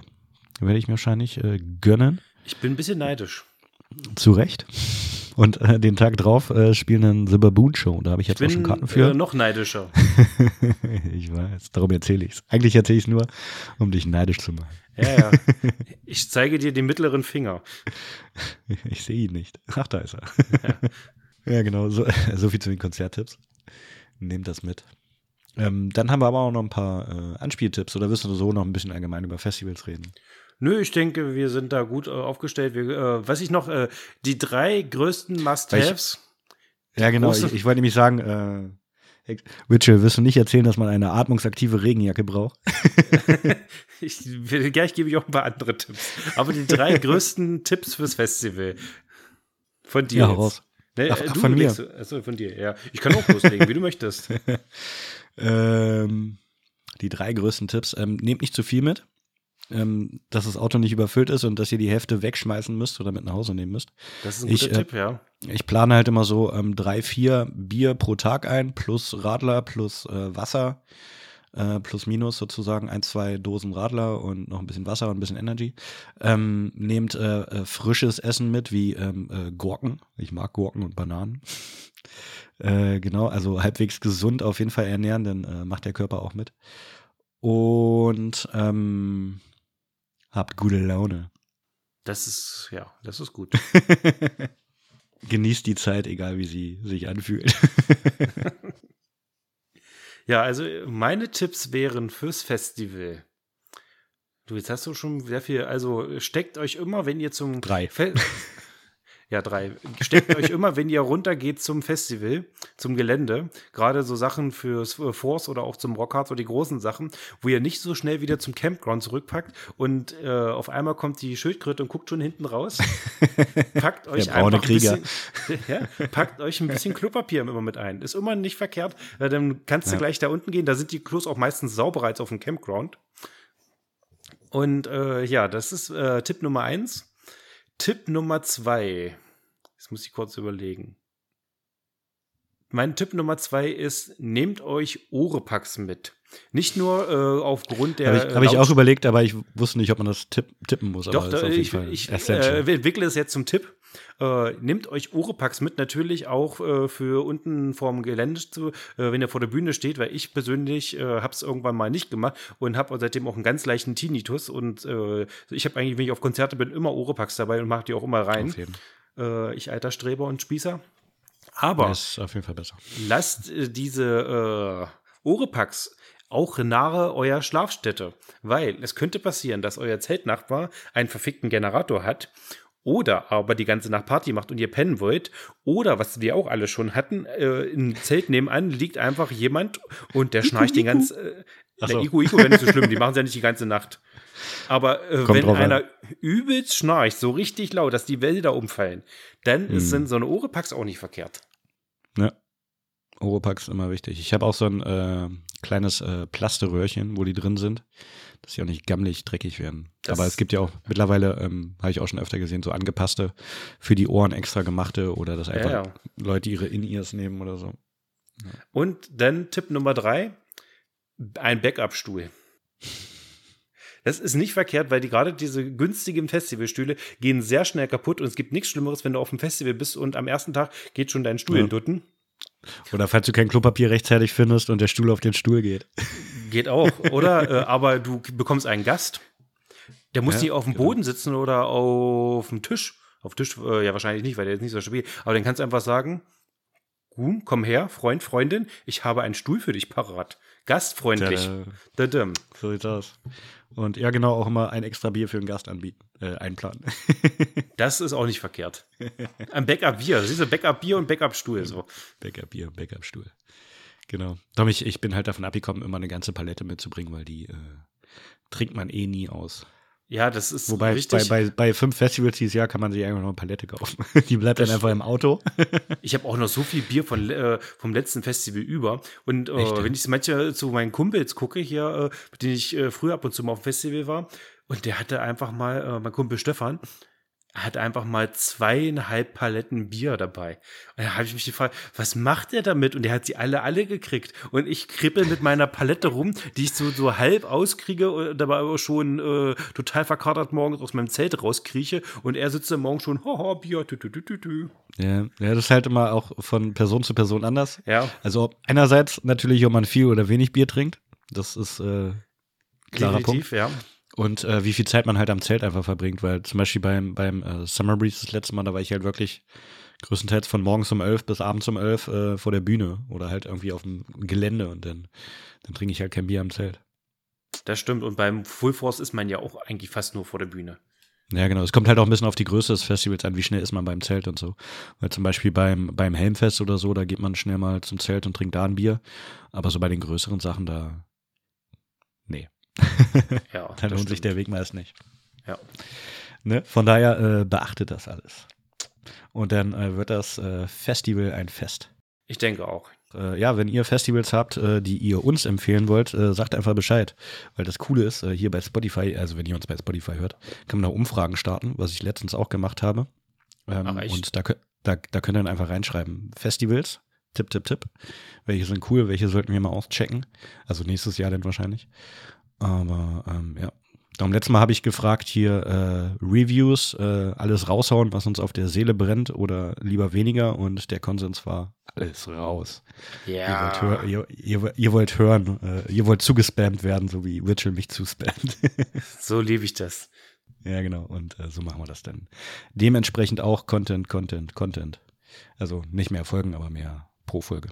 werde ich mir wahrscheinlich äh, gönnen. Ich bin ein bisschen neidisch. Zu Recht. Und äh, den Tag drauf äh, spielen dann The Baboon Show. Da habe ich jetzt ich bin, auch schon Karten für. Äh, noch neidischer. [laughs] ich weiß, darum erzähle ich es. Eigentlich erzähle ich es nur, um dich neidisch zu machen. Ja, ja. [laughs] Ich zeige dir den mittleren Finger. [laughs] Ich sehe ihn nicht. Ach, da ist er. Ja, [laughs] ja genau. So, so, viel zu den Konzerttipps. Nehmt das mit. Ähm, dann haben wir aber auch noch ein paar äh, Anspieltipps oder wirst du so noch ein bisschen allgemein über Festivals reden? Nö, ich denke, wir sind da gut äh, aufgestellt. Wir, äh, was ich noch, äh, die drei größten Must-Haves. Ja, genau. Ich, ich, wollte nämlich sagen, äh, Richard, wirst du nicht erzählen, dass man eine atmungsaktive Regenjacke braucht? [laughs] ich, gleich gebe ich auch ein paar andere Tipps. Aber die drei [laughs] größten Tipps fürs Festival. Von dir. Ja, raus. Nee, ach, ach, du, von mir. achso, von dir, ja. Ich kann auch loslegen, wie du möchtest. [laughs] ähm, die drei größten Tipps. Ähm, nehmt nicht zu viel mit ähm, dass das Auto nicht überfüllt ist und dass ihr die Hälfte wegschmeißen müsst oder mit nach Hause nehmen müsst. Das ist ein guter ich, äh, Tipp, ja. Ich plane halt immer so ähm, drei, vier Bier pro Tag ein, plus Radler, plus äh, Wasser, äh, plus minus sozusagen ein, zwei Dosen Radler und noch ein bisschen Wasser und ein bisschen Energy. Ähm, nehmt äh, äh frisches Essen mit, wie ähm, äh, Gurken. Ich mag Gurken und Bananen. [laughs] Genau, also halbwegs gesund auf jeden Fall ernähren, dann macht der Körper auch mit. Und ähm, Habt gute Laune. Das ist, ja, das ist gut. [laughs] Genießt die Zeit, egal wie sie sich anfühlt. [laughs] ja, also meine Tipps wären fürs Festival. Du, jetzt hast du schon sehr viel. Also steckt euch immer, wenn ihr zum Drei. Fe [laughs] ja, drei. Steckt euch immer, wenn ihr runtergeht zum Festival, zum Gelände, gerade so Sachen fürs äh, Force oder auch zum Rockhard, so die großen Sachen, wo ihr nicht so schnell wieder zum Campground zurückpackt und äh, auf einmal kommt die Schildkröte und guckt schon hinten raus. [laughs] Packt euch einfach ein bisschen, [laughs] ja, packt euch ein bisschen Klopapier immer mit ein. Ist immer nicht verkehrt. Dann kannst du ja. gleich da unten gehen. Da sind die Klos auch meistens sauberer als auf dem Campground. Und äh, ja, das ist äh, Tipp Nummer eins. Tipp Nummer zwei. Jetzt muss ich kurz überlegen. Mein Tipp Nummer zwei ist, nehmt euch Ohrepacks mit. Nicht nur äh, aufgrund der. Habe ich, hab ich, auch überlegt, aber ich wusste nicht, ob man das tipp, tippen muss. Doch, da, ich, ich äh, entwickle es jetzt zum Tipp. Äh, nehmt euch Ohrepacks mit, natürlich auch äh, für unten vorm Gelände, zu, äh, wenn ihr vor der Bühne steht, weil ich persönlich äh, habe es irgendwann mal nicht gemacht und habe seitdem auch einen ganz leichten Tinnitus. Und äh, ich habe eigentlich, wenn ich auf Konzerte bin, immer Ohrepacks dabei und mache die auch immer rein. Äh, ich alter Streber und Spießer. Aber das ist auf jeden Fall besser. lasst diese Ohrepacks auch nahe eurer Schlafstätte, weil es könnte passieren, dass euer Zeltnachbar einen verfickten Generator hat oder aber die ganze Nacht Party macht und ihr pennen wollt, oder was wir auch alle schon hatten, äh, im Zelt nebenan liegt einfach jemand und der schnarcht den ganzen. Äh, so. Der Iku Iku wäre nicht so schlimm, die machen es ja nicht die ganze Nacht. Aber äh, wenn einer an. übelst schnarcht, so richtig laut, dass die Wälder umfallen, dann hm. sind so eine Ohrepax auch nicht verkehrt. Ja. Oropax immer wichtig. Ich habe auch so ein äh, kleines äh, Plasterröhrchen, wo die drin sind, dass sie auch nicht gammelig dreckig werden. Das Aber es gibt ja auch mittlerweile, ähm, habe ich auch schon öfter gesehen, so angepasste, für die Ohren extra gemachte oder dass einfach ja, ja. Leute ihre In-Ears nehmen oder so. Ja. Und dann Tipp Nummer drei, ein Backup-Stuhl. Das ist nicht verkehrt, weil die gerade diese günstigen Festivalstühle gehen sehr schnell kaputt und es gibt nichts Schlimmeres, wenn du auf dem Festival bist und am ersten Tag geht schon dein Stuhl ja. in Dutten. Oder falls du kein Klopapier rechtzeitig findest und der Stuhl auf den Stuhl geht. Geht auch, oder? [laughs] äh, aber du bekommst einen Gast. Der muss ja, nicht auf dem genau. Boden sitzen oder auf dem Tisch. Auf Tisch, äh, ja, wahrscheinlich nicht, weil der ist nicht so stabil. Aber dann kannst du einfach sagen, Ruhm, komm her, Freund, Freundin, ich habe einen Stuhl für dich parat. Gastfreundlich. Dadam. So sieht's aus. Und ja, genau, auch immer ein extra Bier für einen Gast anbieten, äh, einplanen. [laughs] das ist auch nicht verkehrt. Ein Backup-Bier. Siehst du, Backup-Bier und Backup-Stuhl. So. Backup-Bier, Backup-Stuhl. Genau. Darum ich, ich bin halt davon abgekommen, immer eine ganze Palette mitzubringen, weil die äh, trinkt man eh nie aus. Ja, das ist Wobei richtig. Bei, bei, bei fünf Festivals dieses Jahr kann man sich einfach noch eine Palette kaufen. [laughs] Die bleibt das dann einfach im Auto. [laughs] ich habe auch noch so viel Bier von, äh, vom letzten Festival über. Und äh, wenn ich manche zu meinen Kumpels gucke, hier, äh, mit denen ich äh, früher ab und zu mal auf dem Festival war, und der hatte einfach mal, äh, mein Kumpel Stefan, hat einfach mal zweieinhalb Paletten Bier dabei. Und da habe ich mich gefragt, was macht er damit? Und er hat sie alle, alle gekriegt. Und ich kribbel mit meiner Palette rum, die ich so, so halb auskriege und dabei aber schon äh, total verkatert morgens aus meinem Zelt rauskrieche. Und er sitzt dann morgen schon, haha, Bier, tü, tü, tü, tü, tü. Ja, ja, das ist halt immer auch von Person zu Person anders. Ja. Also einerseits natürlich, ob man viel oder wenig Bier trinkt. Das ist äh, klarer Definitiv, Punkt. ja. Und äh, wie viel Zeit man halt am Zelt einfach verbringt, weil zum Beispiel beim, beim äh, Summer Breeze das letzte Mal, da war ich halt wirklich größtenteils von morgens um elf bis abends um elf äh, vor der Bühne oder halt irgendwie auf dem Gelände und dann, dann trinke ich halt kein Bier am Zelt. Das stimmt. Und beim Full Force ist man ja auch eigentlich fast nur vor der Bühne. Ja, genau. Es kommt halt auch ein bisschen auf die Größe des Festivals an, wie schnell ist man beim Zelt und so. Weil zum Beispiel beim, beim Helmfest oder so, da geht man schnell mal zum Zelt und trinkt da ein Bier. Aber so bei den größeren Sachen, da. [laughs] Ja, Dann lohnt sich der Weg meist nicht. Ja. Ne? Von daher äh, beachtet das alles. Und dann äh, wird das äh, Festival ein Fest. Ich denke auch. Äh, ja, wenn ihr Festivals habt, äh, die ihr uns empfehlen wollt, äh, sagt einfach Bescheid. Weil das Coole ist, hier bei Spotify, also wenn ihr uns bei Spotify hört, kann man da Umfragen starten, was ich letztens auch gemacht habe. Ähm, Ach, und da, da, da könnt ihr dann einfach reinschreiben. Festivals, Tipp, Tipp, Tipp. Welche sind cool, welche sollten wir mal auschecken. Also nächstes Jahr dann wahrscheinlich. Aber ähm, ja. Darum letztes Mal habe ich gefragt hier äh, Reviews, äh, alles raushauen, was uns auf der Seele brennt oder lieber weniger und der Konsens war alles raus. Ja. Ihr, wollt, hör, ihr, ihr, ihr wollt hören, äh, ihr wollt zugespammt werden, so wie Virtual mich zuspammt. [laughs] so liebe ich das. Ja, genau. Und äh, so machen wir das dann. Dementsprechend auch Content, Content, Content. Also nicht mehr Folgen, aber mehr pro Folge.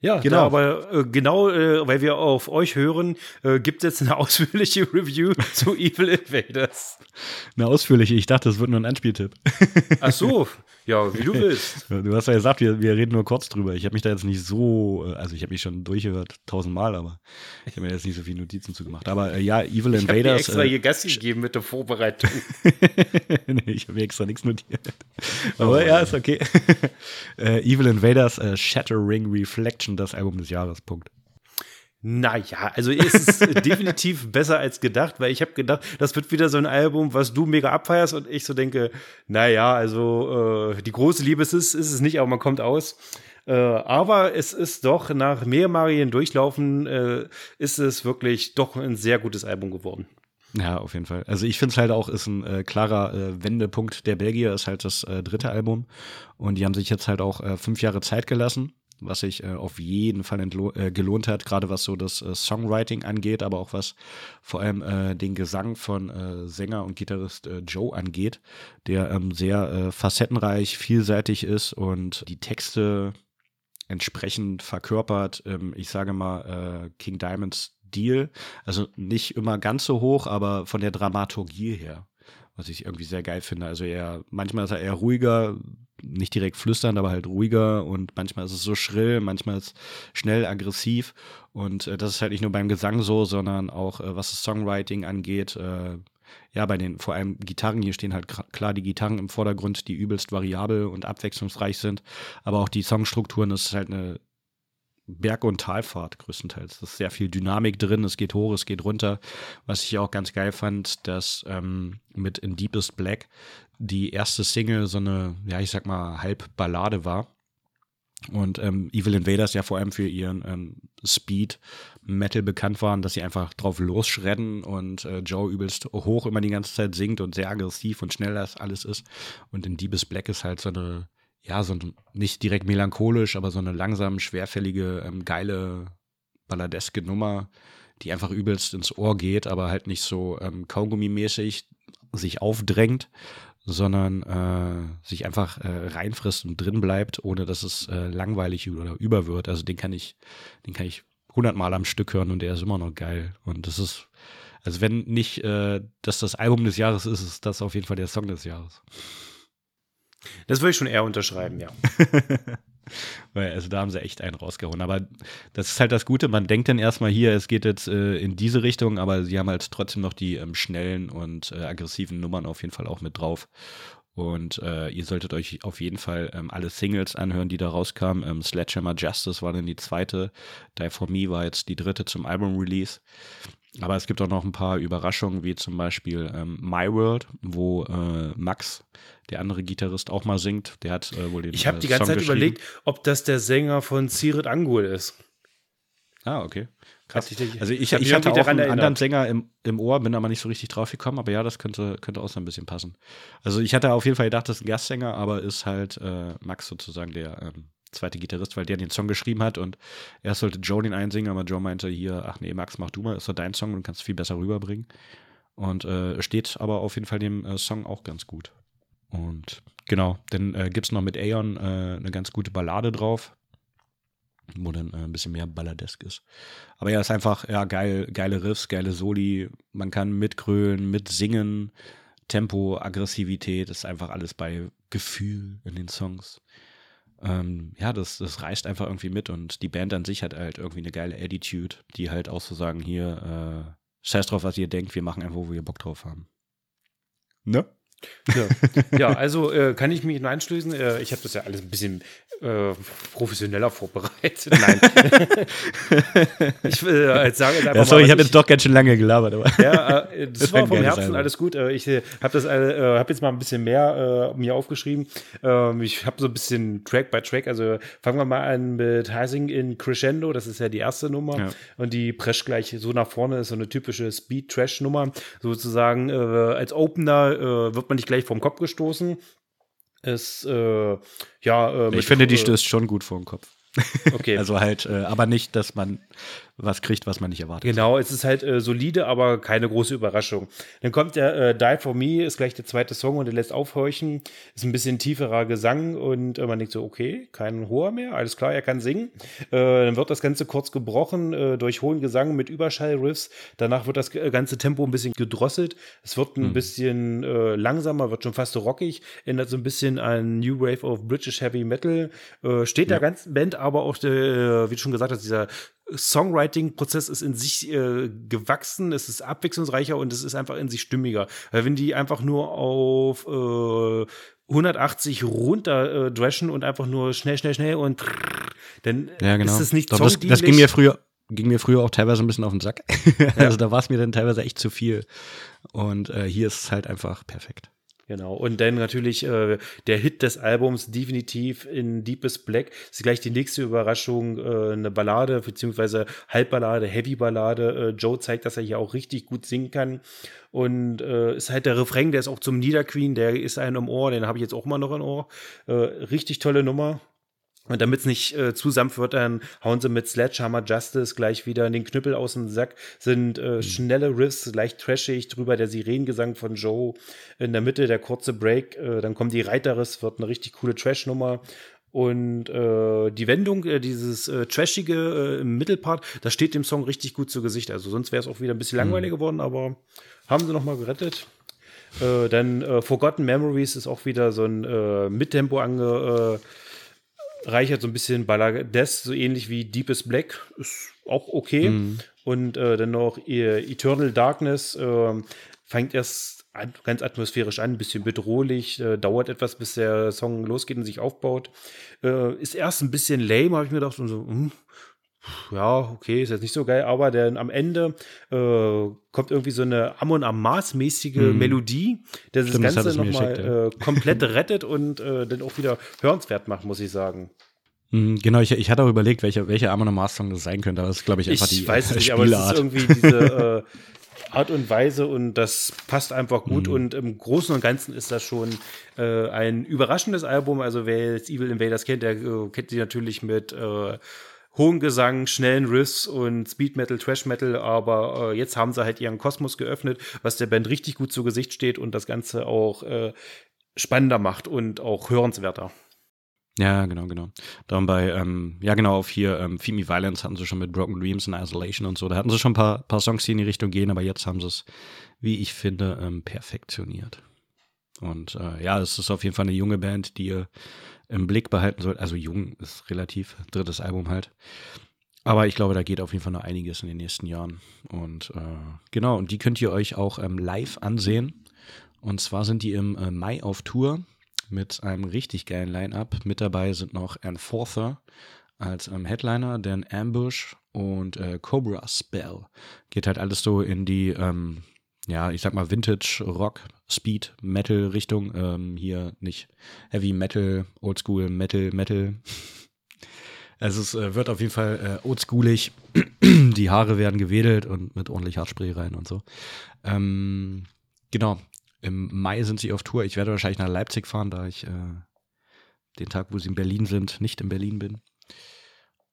Ja, genau. Aber äh, genau, äh, weil wir auf euch hören, äh, gibt es jetzt eine [laughs] ausführliche Review zu Evil Invaders. Eine ausführliche? Ich dachte, das wird nur ein Anspieltipp. Ach so, ja, wie du willst. [laughs] Du hast ja gesagt, wir, wir reden nur kurz drüber. Ich habe mich da jetzt nicht so, äh, also ich habe mich schon durchgehört, tausendmal, aber ich habe mir jetzt nicht so viele Notizen zugemacht. Aber äh, ja, Evil ich Invaders. Ich habe extra hier Gassi gegeben mit der Vorbereitung. [laughs] nee, ich habe mir extra nichts notiert. Aber oh, ja, ist okay. [laughs] Evil Invaders Shattering Reflection, das Album des Jahres, Punkt. Naja, also es ist [laughs] definitiv besser als gedacht, weil ich habe gedacht, das wird wieder so ein Album, was du mega abfeierst und ich so denke, naja, also äh, die große Liebe ist es, ist es nicht, aber man kommt aus. Äh, aber es ist doch nach mehrmaligen Durchlaufen, äh, ist es wirklich doch ein sehr gutes Album geworden. Ja, auf jeden Fall. Also ich finde es halt auch, ist ein äh, klarer äh, Wendepunkt der Belgier, ist halt das äh, dritte Album. Und die haben sich jetzt halt auch äh, fünf Jahre Zeit gelassen was sich äh, auf jeden Fall äh, gelohnt hat, gerade was so das äh, Songwriting angeht, aber auch was vor allem äh, den Gesang von äh, Sänger und Gitarrist äh, Joe angeht, der ähm, sehr facettenreich, vielseitig ist und die Texte entsprechend verkörpert. Ähm, ich sage mal King Diamonds Deal, also nicht immer ganz so hoch, aber von der Dramaturgie her was ich irgendwie sehr geil finde. Also eher, manchmal ist er eher ruhiger, nicht direkt flüsternd, aber halt ruhiger und manchmal ist es so schrill, manchmal ist schnell aggressiv und äh, das ist halt nicht nur beim Gesang so, sondern auch äh, was das Songwriting angeht. Äh, ja, bei den vor allem Gitarren, hier stehen halt klar die Gitarren im Vordergrund, die übelst variabel und abwechslungsreich sind, aber auch die Songstrukturen, das ist halt eine Berg- und Talfahrt größtenteils. Es ist sehr viel Dynamik drin, es geht hoch, es geht runter. Was ich auch ganz geil fand, dass ähm, mit In Deepest Black die erste Single so eine, ja, ich sag mal, halb Ballade war. Und ähm, Evil Invaders ja vor allem für ihren ähm, Speed Metal bekannt waren, dass sie einfach drauf losschredden und äh, Joe übelst hoch immer die ganze Zeit singt und sehr aggressiv und schnell das alles ist. Und in Deepest Black ist halt so eine ja, so nicht direkt melancholisch, aber so eine langsam schwerfällige, ähm, geile, balladeske Nummer, die einfach übelst ins Ohr geht, aber halt nicht so ähm, Kaugummi-mäßig sich aufdrängt, sondern äh, sich einfach äh, reinfrisst und drin bleibt, ohne dass es äh, langweilig oder über wird. Also den kann ich, den kann ich hundertmal am Stück hören und der ist immer noch geil. Und das ist, also wenn nicht äh, dass das Album des Jahres ist, ist das auf jeden Fall der Song des Jahres. Das würde ich schon eher unterschreiben, ja. [laughs] Also da haben sie echt einen rausgehauen. Aber das ist halt das Gute, man denkt dann erstmal hier, es geht jetzt äh, in diese Richtung, aber sie haben halt trotzdem noch die ähm, schnellen und äh, aggressiven Nummern auf jeden Fall auch mit drauf. Und äh, ihr solltet euch auf jeden Fall ähm, alle Singles anhören, die da rauskamen. Ähm, Sledgehammer Justice war dann die zweite. Die For Me war jetzt die dritte zum Album-Release. Aber es gibt auch noch ein paar Überraschungen, wie zum Beispiel ähm, My World, wo äh, Max, der andere Gitarrist, auch mal singt. Der hat äh, wohl den Ich habe äh, die ganze Song Zeit überlegt, ob das der Sänger von Sirit Angul ist. Ah, okay. Krass. Ich- also ich, hab ich hatte auch einen daran anderen erinnert. Sänger im, im Ohr, bin aber nicht so richtig drauf gekommen, aber ja, das könnte, könnte auch so ein bisschen passen. Also ich hatte auf jeden Fall gedacht, das ist ein Gastsänger, aber ist halt äh, Max sozusagen der ähm, zweite Gitarrist, weil der den Song geschrieben hat und erst sollte Joe den einsingen, aber Joe meinte hier, ach nee, Max, mach du mal, ist doch dein Song und kannst viel besser rüberbringen. Und äh, steht aber auf jeden Fall dem äh, Song auch ganz gut. Und genau, dann äh, gibt es noch mit Aeon äh, eine ganz gute Ballade drauf, wo dann äh, ein bisschen mehr balladesk ist. Aber ja, ist einfach, ja, geil, geile Riffs, geile Soli. Man kann mitgrölen, mitsingen, Tempo, Aggressivität, ist einfach alles bei Gefühl in den Songs. Ähm, ja, das, das reißt einfach irgendwie mit und die Band an sich hat halt irgendwie eine geile Attitude, die halt auch so sagen, hier, äh, scheiß drauf, was ihr denkt, wir machen einfach, wo wir Bock drauf haben. Ne? Ja, ja also äh, kann ich mich nur anschließen. Äh, ich habe das ja alles ein bisschen äh, professioneller vorbereitet. Nein. [laughs] ich will jetzt sagen, jetzt einfach Ja, sorry, mal, ich habe jetzt doch ganz schön lange gelabert, aber. Ja, äh, [laughs] das, Das war vom Herzen Album. alles gut. Äh, ich äh, habe das, habe jetzt mal ein bisschen mehr mir aufgeschrieben. Ähm, ich habe so ein bisschen Track by Track. Also fangen wir mal an mit Heising in Crescendo. Das ist ja die erste Nummer Ja. und die prescht gleich so nach vorne. Ist so eine typische Speed Trash Nummer. Sozusagen als Opener äh, wird man nicht gleich vom Kopf gestoßen. Es äh, ja. Äh, Ich finde, die stößt schon gut vor den Kopf. Okay. [laughs] Also halt, äh, aber nicht, dass man was kriegt, was man nicht erwartet. Genau, es ist halt äh, solide, aber keine große Überraschung. Dann kommt der äh, Die For Me, ist gleich der zweite Song und der lässt aufhorchen. Ist ein bisschen tieferer Gesang und äh, man denkt so, okay, kein hoher mehr, alles klar, er kann singen. Äh, dann wird das Ganze kurz gebrochen äh, durch hohen Gesang mit Überschallriffs. Danach wird das äh, ganze Tempo ein bisschen gedrosselt. Es wird ein bisschen äh, langsamer, wird schon fast so rockig, ändert so ein bisschen an New Wave of British Heavy Metal. Steht der ganzen Band aber auch, wie du schon gesagt hast, dieser Songwriting-Prozess ist in sich äh, gewachsen, es ist abwechslungsreicher und es ist einfach in sich stimmiger. Weil wenn die einfach nur auf äh, 180 runter äh, dreschen und einfach nur schnell, schnell, schnell und dann Ja, genau. ist es nicht Doch, das, das ging mir früher ging mir früher auch teilweise ein bisschen auf den Sack. [laughs] also da war es mir dann teilweise echt zu viel. Und äh, hier ist es halt einfach perfekt. Genau. Und dann natürlich äh, der Hit des Albums definitiv in Deepest Black. Ist gleich die nächste Überraschung, äh, eine Ballade, beziehungsweise Halbballade, Heavy-Ballade. Äh, Joe zeigt, dass er hier auch richtig gut singen kann. Und äh, ist halt der Refrain, der ist auch zum Niederqueen, der ist einem im Ohr, den habe ich jetzt auch mal noch im Ohr. Äh, richtig tolle Nummer. Und damit es nicht äh, zu sanft wird, dann hauen sie mit Sledgehammer Justice gleich wieder den Knüppel aus dem Sack. Sind äh, schnelle Riffs, leicht trashig, drüber der Sirenengesang von Joe. In der Mitte der kurze Break, äh, dann kommen die Reiterriss, wird eine richtig coole Trash-Nummer. Und äh, die Wendung, äh, dieses äh, Trashige äh, im Mittelpart, das steht dem Song richtig gut zu Gesicht. Also sonst wäre es auch wieder ein bisschen langweilig geworden, aber haben sie noch mal gerettet. Äh, dann äh, Forgotten Memories ist auch wieder so ein äh, Mittempo ange, äh, reichert so ein bisschen Ballades, so ähnlich wie Deepest Black, ist auch okay. Und äh, dann noch Eternal Darkness äh, fängt erst an, ganz atmosphärisch an, ein bisschen bedrohlich, äh, dauert etwas, bis der Song losgeht und sich aufbaut. Äh, ist erst ein bisschen lame, habe ich mir gedacht, und so, hm, ja, okay, ist jetzt nicht so geil, aber dann am Ende äh, kommt irgendwie so eine Amon Amas-mäßige Melodie, der das Stimmt, das Ganze mir nochmal geschickt, äh, komplett [laughs] rettet und äh, dann auch wieder hörenswert macht, muss ich sagen. Mhm, Genau, ich, ich hatte auch überlegt, welcher welche Amon Mars Song das sein könnte, aber das ist, glaube ich, einfach Ich die weiß nicht, aber es ist Spielart. irgendwie diese [laughs] äh, Art und Weise und das passt einfach gut Mhm. und im Großen und Ganzen ist das schon äh, ein überraschendes Album. Also wer jetzt Evil Invaders kennt, der äh, kennt sie natürlich mit äh, hohem Gesang, schnellen Riffs und Speed Metal, Trash Metal, aber äh, jetzt haben sie halt ihren Kosmos geöffnet, was der Band richtig gut zu Gesicht steht und das Ganze auch äh, spannender macht und auch hörenswerter. Ja, genau, genau. Dann bei, ähm, ja genau, auf hier ähm, Feed Me Violence hatten sie schon mit Broken Dreams und Isolation und so. Da hatten sie schon ein paar, paar Songs, die in die Richtung gehen, aber jetzt haben sie es, wie ich finde, ähm, perfektioniert. Und äh, ja, es ist auf jeden Fall eine junge Band, die ihr im Blick behalten sollt. Also jung ist relativ, drittes Album halt. Aber ich glaube, da geht auf jeden Fall noch einiges in den nächsten Jahren. Und äh, genau, und die könnt ihr euch auch ähm, live ansehen. Und zwar sind die im äh, Mai auf Tour mit einem richtig geilen Line-Up. Mit dabei sind noch Enforcer als ähm, Headliner, dann Ambush und äh, Cobra Spell. Geht halt alles so in die, ähm, ja, ich sag mal Vintage Rock, Speed, Metal Richtung. Ähm, hier nicht Heavy Metal, Oldschool Metal, Metal. [laughs] Also es äh, wird auf jeden Fall äh, oldschoolig. [clears throat] die Haare werden gewedelt und mit ordentlich Haarspray rein und so. Ähm, genau, im Mai sind sie auf Tour. Ich werde wahrscheinlich nach Leipzig fahren, da ich äh, den Tag, wo sie in Berlin sind, nicht in Berlin bin.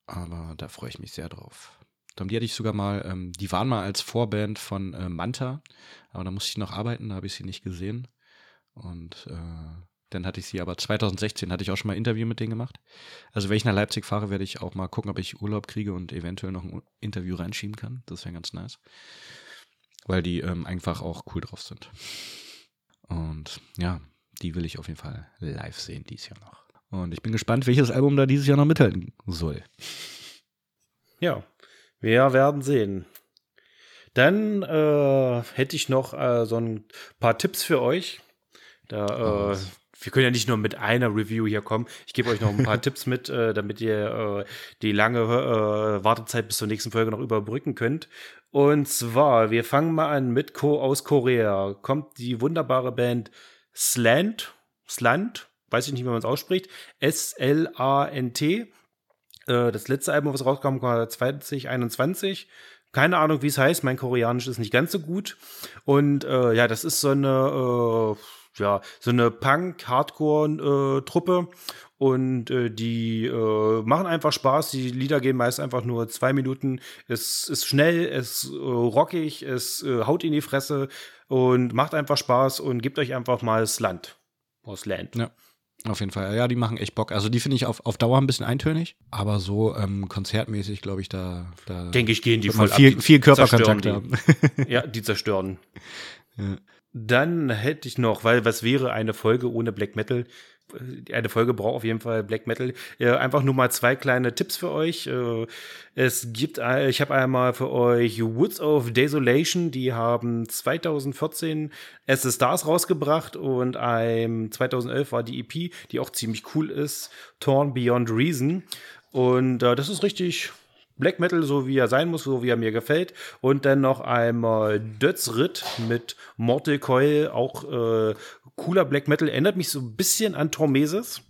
Aber da freue ich mich sehr drauf. Dann die hatte ich sogar mal, ähm, die waren mal als Vorband von äh, Manta, aber da musste ich noch arbeiten, da habe ich sie nicht gesehen. Und äh, dann hatte ich sie aber 2016 hatte ich auch schon mal ein Interview mit denen gemacht. Also wenn ich nach Leipzig fahre, werde ich auch mal gucken, ob ich Urlaub kriege und eventuell noch ein Interview reinschieben kann. Das wäre ganz nice. Weil die ähm, einfach auch cool drauf sind. Und ja, die will ich auf jeden Fall live sehen dieses Jahr noch. Und ich bin gespannt, welches Album da dieses Jahr noch mithalten soll. Ja, wir werden sehen. Dann äh, hätte ich noch äh, so ein paar Tipps für euch. Da, äh, wir können ja nicht nur mit einer Review hier kommen. Ich gebe euch noch ein paar [laughs] Tipps mit, äh, damit ihr äh, die lange äh, Wartezeit bis zur nächsten Folge noch überbrücken könnt. Und zwar, wir fangen mal an mit Co aus Korea. Kommt die wunderbare Band Slant, Slant, weiß ich nicht, wie man es ausspricht, S-L-A-N-T. Äh, das letzte Album, was rauskam, war 2021. Keine Ahnung, wie es heißt. Mein Koreanisch ist nicht ganz so gut. Und äh, ja, das ist so eine, äh, ja, so eine Punk-Hardcore-Truppe. Und äh, die äh, machen einfach Spaß. Die Lieder gehen meist einfach nur zwei Minuten. Es ist schnell, es ist äh, rockig, es äh, haut in die Fresse und macht einfach Spaß und gebt euch einfach mal das Land. Aus Land. Ja. Auf jeden Fall. Ja, die machen echt Bock. Also die finde ich auf, auf Dauer ein bisschen eintönig, aber so ähm, konzertmäßig, glaube ich, da, da denke ich, gehen die voll viel, ab. viel Körperkontakt haben. [laughs] ja, die zerstören. Ja. Dann hätte ich noch, weil was wäre eine Folge ohne Black Metal? Eine Folge braucht auf jeden Fall Black Metal. einfach nur mal zwei kleine Tipps für euch. Äh, es gibt, ich habe einmal für euch Woods of Desolation, die haben 2014 As the Stars rausgebracht und ein 2011 war die EP, die auch ziemlich cool ist, Torn Beyond Reason. Und äh, das ist richtig Black Metal, so wie er sein muss, so wie er mir gefällt. Und dann noch einmal Dödsritt mit Mortal Coil, auch äh, cooler Black Metal. Erinnert mich so ein bisschen an Tormeses.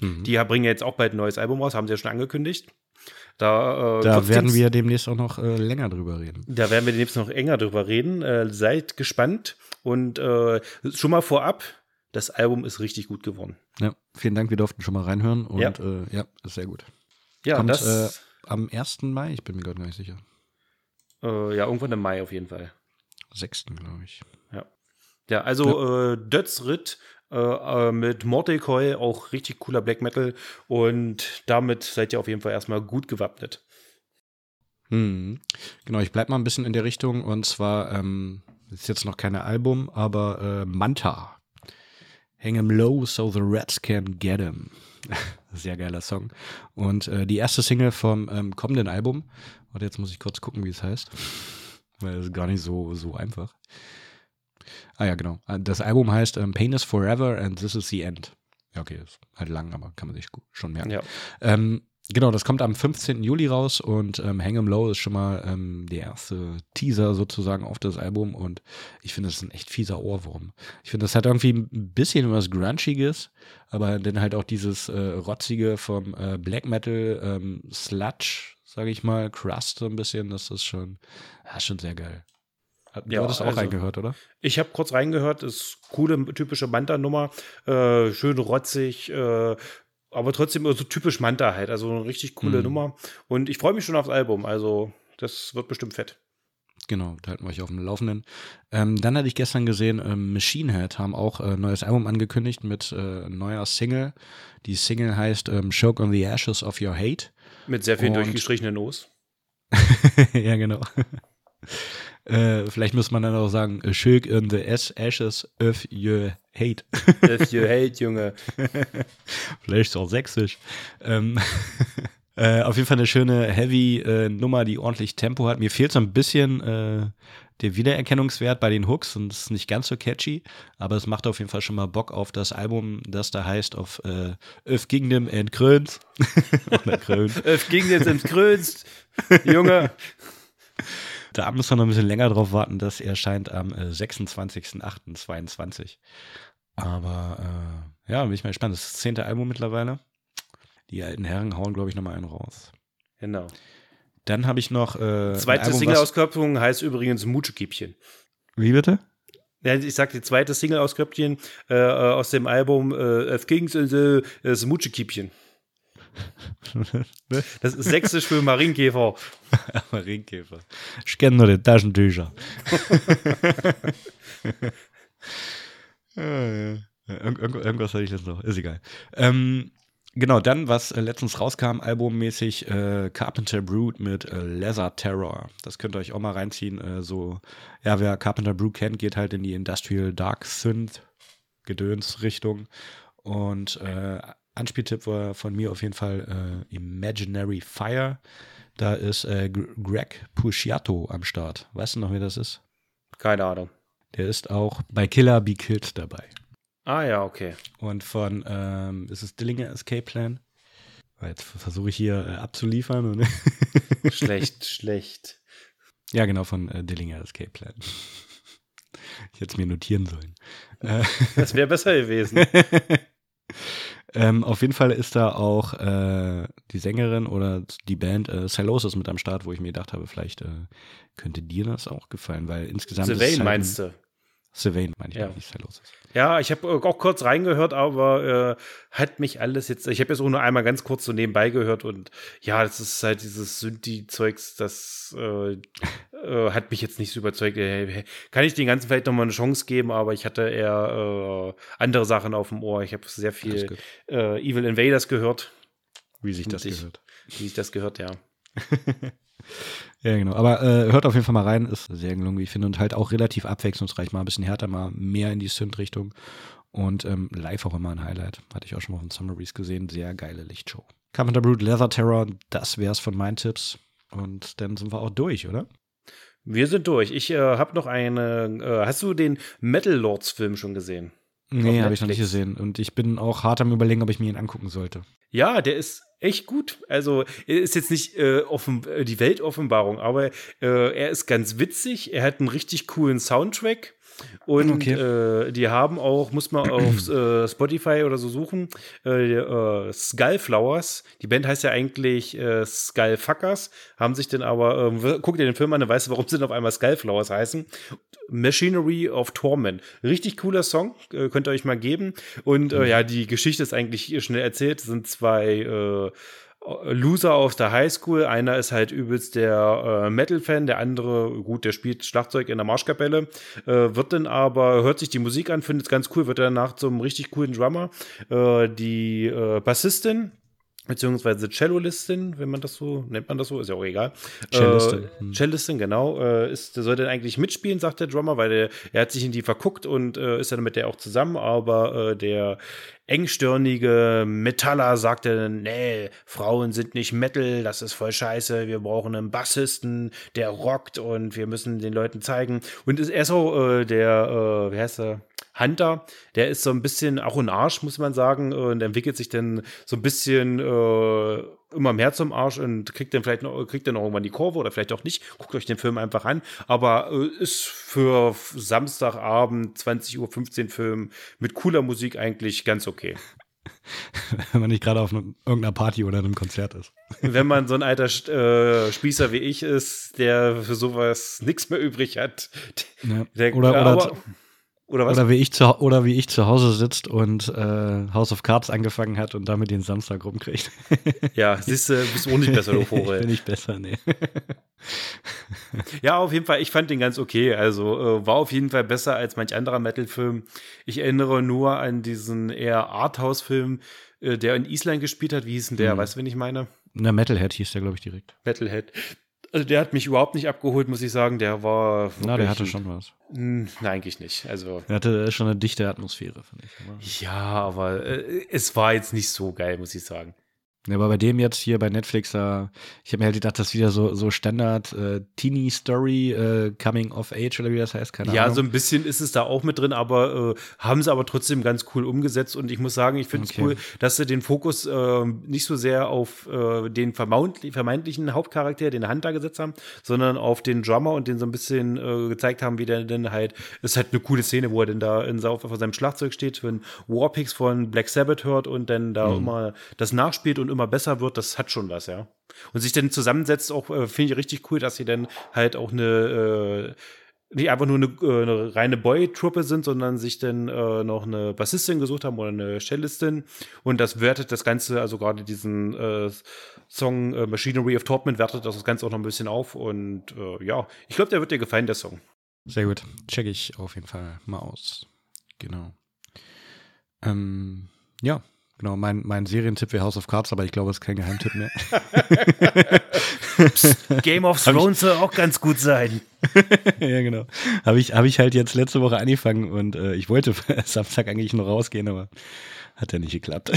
Mhm. Die bringen jetzt auch bald ein neues Album raus, haben sie ja schon angekündigt. Da, äh, da werden wir demnächst auch noch äh, länger drüber reden. Da werden wir demnächst noch enger drüber reden. Äh, seid gespannt und äh, schon mal vorab, das Album ist richtig gut geworden. Ja, vielen Dank, wir durften schon mal reinhören und ja, äh, ja ist sehr gut. Ja, Kommt, das äh, am 1. Mai, ich bin mir gerade gar nicht sicher. ja, irgendwann im Mai auf jeden Fall. 6. glaube ich. Ja. Ja, also ja. Äh, Dödsritt äh, äh, mit Mortal Coil, auch richtig cooler Black Metal. Und damit seid ihr auf jeden Fall erstmal gut gewappnet. Hm. Genau, ich bleib mal ein bisschen in der Richtung. Und zwar ähm, ist jetzt noch kein Album, aber äh, Manta. Hang him low so the rats can get him. [laughs] Sehr geiler Song. Und äh, die erste Single vom ähm, kommenden Album. Und jetzt muss ich kurz gucken, wie es heißt. [laughs] Weil es ist gar nicht so, so einfach. Ah ja, genau. Ah, das Album heißt ähm, Pain is Forever and This is the End. Ja, okay, ist halt lang, aber kann man sich schon merken. Ja. Ähm, genau, das kommt am 15. Juli raus und ähm, Hang 'em Low ist schon mal ähm, der erste Teaser sozusagen auf das Album und ich finde, das ist ein echt fieser Ohrwurm. Ich finde, das hat irgendwie ein bisschen was Grunchiges, aber dann halt auch dieses äh, Rotzige vom äh, Black Metal ähm, Sludge, sage ich mal, Crust so ein bisschen, das ist schon, ja, schon sehr geil. Du ja, hattest auch also, reingehört, oder? Ich habe kurz reingehört, ist coole, typische Manta-Nummer, äh, schön rotzig, äh, aber trotzdem so typisch Manta halt, also eine richtig coole mhm. Nummer. Und ich freue mich schon aufs Album, also das wird bestimmt fett. Genau, da halten wir euch auf dem Laufenden. Ähm, dann hatte ich gestern gesehen, ähm, Machine Head haben auch ein äh, neues Album angekündigt mit äh, neuer Single. Die Single heißt ähm, Choke on the Ashes of Your Hate. Mit sehr vielen durchgestrichenen O's. [laughs] ja, genau. [laughs] äh, vielleicht muss man dann auch sagen, Choke on the Ashes of Your Hate. of Your Hate, Junge. [laughs] vielleicht ist auch sächsisch. Ähm [laughs] Äh, auf jeden Fall eine schöne Heavy-Nummer, äh, die ordentlich Tempo hat. Mir fehlt so ein bisschen äh, der Wiedererkennungswert bei den Hooks und es ist nicht ganz so catchy, aber es macht auf jeden Fall schon mal Bock auf das Album, das da heißt auf äh, Öf Kingdom and Kröns. Öf Kingdom and Kröns. Junge. [laughs] Da müssen wir noch ein bisschen länger drauf warten. Das erscheint am äh, 26.08.22. Aber äh, ja, bin ich mal gespannt. Das ist das zehnte Album mittlerweile. Die alten Herren hauen, glaube ich, nochmal einen raus. Genau. Dann habe ich noch. Äh, zweite Single-Auskopplung heißt übrigens Mutschekippchen. Wie bitte? Ja, ich sag die zweite Single-Auskopplung äh, äh, aus dem Album äh, F Kings und so, das Mutschekippchen. Das ist sächsisch für Marienkäfer. [laughs] Marienkäfer. Ich kenne nur die Taschentücher. [laughs] ja, ja. Irgendwas hatte ich jetzt noch. Ist egal. Ähm, Genau, dann, was äh, letztens rauskam, albummäßig, äh, Carpenter Brood mit äh, Leather Terror. Das könnt ihr euch auch mal reinziehen. Äh, so, ja, wer Carpenter Brood kennt, geht halt in die Industrial Dark Synth Gedöns-Richtung. Und äh, Anspieltipp war von mir auf jeden Fall äh, Imaginary Fire. Da ist Greg Pusciato am Start. Weißt du noch, wer das ist? Keine Ahnung. Der ist auch bei Killer Be Killed dabei. Ah ja, okay. Und von, ähm, ist es Dillinger Escape Plan? Jetzt versuche ich hier äh, abzuliefern. [laughs] schlecht, schlecht. Ja, genau, von äh, Dillinger Escape Plan. [laughs] Ich hätte es mir notieren sollen. Äh, das wäre besser gewesen. [laughs] ähm, auf jeden Fall ist da auch äh, die Sängerin oder die Band äh, Celosis mit am Start, wo ich mir gedacht habe, vielleicht äh, könnte dir das auch gefallen, weil insgesamt. Sylvain halt meinst du? Sylvain meine ich, ja. nicht Celosis. Ja, ich habe äh, auch kurz reingehört, aber äh, hat mich alles jetzt, ich habe jetzt auch nur einmal ganz kurz so nebenbei gehört und ja, das ist halt dieses Synthi-Zeugs, das äh, äh, hat mich jetzt nicht so überzeugt. Äh, kann ich den ganzen vielleicht nochmal eine Chance geben, aber ich hatte eher äh, andere Sachen auf dem Ohr. Ich habe sehr viel Evil Invaders gehört. Wie sich das ich, gehört. Wie sich das gehört, ja. [laughs] Ja, genau. Aber äh, hört auf jeden Fall mal rein, ist sehr gelungen, wie ich finde. Und halt auch relativ abwechslungsreich. Mal ein bisschen härter, mal mehr in die Synth-Richtung. Und ähm, live auch immer ein Highlight. Hatte ich auch schon mal von Summaries gesehen. Sehr geile Lichtshow. Carpenter Brute, Leather Terror, das wär's von meinen Tipps. Und dann sind wir auch durch, oder? Wir sind durch. Ich äh, habe noch eine. Äh, hast du den Metal Lords Film schon gesehen? Nee, habe ich noch nicht gesehen. Und ich bin auch hart am Überlegen, ob ich mir ihn angucken sollte. Ja, der ist echt gut. Also er ist jetzt nicht äh, offen, äh, die Weltoffenbarung, aber äh, er ist ganz witzig. Er hat einen richtig coolen Soundtrack. Und okay. äh, die haben auch, muss man auf äh, Spotify oder so suchen, äh, äh, Skullflowers. Die Band heißt ja eigentlich äh, Skullfuckers, haben sich dann aber, ähm, guck dir den Film an, dann weißt du, warum sie denn auf einmal Skullflowers heißen. Machinery of Torment. Richtig cooler Song, äh, könnt ihr euch mal geben. Und äh, mhm. ja, die Geschichte ist eigentlich schnell erzählt. Es sind zwei äh, Loser aus der Highschool. Einer ist halt übelst der äh, Metal-Fan, der andere, gut, der spielt Schlagzeug in der Marschkapelle, äh, wird dann aber, hört sich die Musik an, findet es ganz cool, wird danach zum richtig coolen Drummer. Äh, die äh, Bassistin, beziehungsweise Cellolistin, wenn man das so, nennt man das so, ist ja auch egal. Cellistin. Äh, hm. Cellistin, genau. Äh, ist, der soll dann eigentlich mitspielen, sagt der Drummer, weil der, er hat sich in die verguckt und äh, ist dann mit der auch zusammen, aber äh, der engstirnige Metaller sagte, nee, Frauen sind nicht Metal, das ist voll scheiße, wir brauchen einen Bassisten, der rockt und wir müssen den Leuten zeigen. Und ist er so, äh, der, äh, wie heißt er? Hunter, der ist so ein bisschen auch ein Arsch, muss man sagen, und entwickelt sich dann so ein bisschen äh, immer mehr zum Arsch und kriegt dann vielleicht noch, kriegt dann noch irgendwann die Kurve oder vielleicht auch nicht. Guckt euch den Film einfach an. Aber äh, ist für Samstagabend 20.15 Uhr Film mit cooler Musik eigentlich ganz okay. [laughs] Wenn man nicht gerade auf ne, irgendeiner Party oder einem Konzert ist. [laughs] Wenn man so ein alter äh, Spießer wie ich ist, der für sowas nichts mehr übrig hat. Ja. Der, oder, oder, oder was? Oder wie ich zu, oder wie ich zu Hause sitzt und äh, House of Cards angefangen hat und damit den Samstag rumkriegt. [laughs] ja, siehst du, bist du auch nicht besser, du [laughs] Vogel. Bin nicht besser, nee. [laughs] ja, auf jeden Fall, ich fand den ganz okay. Also äh, war auf jeden Fall besser als manch anderer Metal-Film. Ich erinnere nur an diesen eher Arthouse-Film, äh, der in Island gespielt hat. Wie hieß denn der? Mhm. Weißt du, wen ich meine? Na, Metalhead hieß der, glaube ich, direkt. Metalhead. Also der hat mich überhaupt nicht abgeholt, muss ich sagen. Der war. Na, der hatte schon was. Nein, eigentlich nicht. Also. Er hatte schon eine dichte Atmosphäre, finde ich. Ja, aber äh, es war jetzt nicht so geil, muss ich sagen. Ja, aber bei dem jetzt hier bei Netflix, da, ich habe mir halt gedacht, das ist wieder so, so Standard äh, Teenie Story, äh, Coming of Age oder wie das heißt, keine ja, Ahnung. Ja, so ein bisschen ist es da auch mit drin, aber äh, haben sie aber trotzdem ganz cool umgesetzt und ich muss sagen, ich finde es okay. cool, dass sie den Fokus äh, nicht so sehr auf äh, den vermeintlichen Hauptcharakter, den Hunter gesetzt haben, sondern auf den Drummer und den so ein bisschen äh, gezeigt haben, wie der denn halt, ist halt eine coole Szene, wo er denn da in, auf seinem Schlagzeug steht, wenn Warpix von Black Sabbath hört und dann da mhm. immer das nachspielt und immer besser wird, das hat schon was, ja. Und sich dann zusammensetzt, auch äh, finde ich richtig cool, dass sie dann halt auch eine äh, nicht einfach nur eine, äh, eine reine Boy-Truppe sind, sondern sich dann äh, noch eine Bassistin gesucht haben oder eine Cellistin. Und das wertet das Ganze, also gerade diesen äh, Song äh, Machinery of Torment wertet das Ganze auch noch ein bisschen auf. Und äh, ja, ich glaube, der wird dir gefallen, der Song. Sehr gut. Check ich auf jeden Fall mal aus. Genau. Ähm, ja, Genau, mein, mein Serientipp wäre House of Cards, aber ich glaube, es ist kein Geheimtipp mehr. Psst, Game of [laughs] Thrones soll auch ganz gut sein. [laughs] ja, genau. Habe ich, hab ich halt jetzt letzte Woche angefangen und äh, ich wollte [laughs] Samstag eigentlich noch rausgehen, aber hat ja nicht geklappt.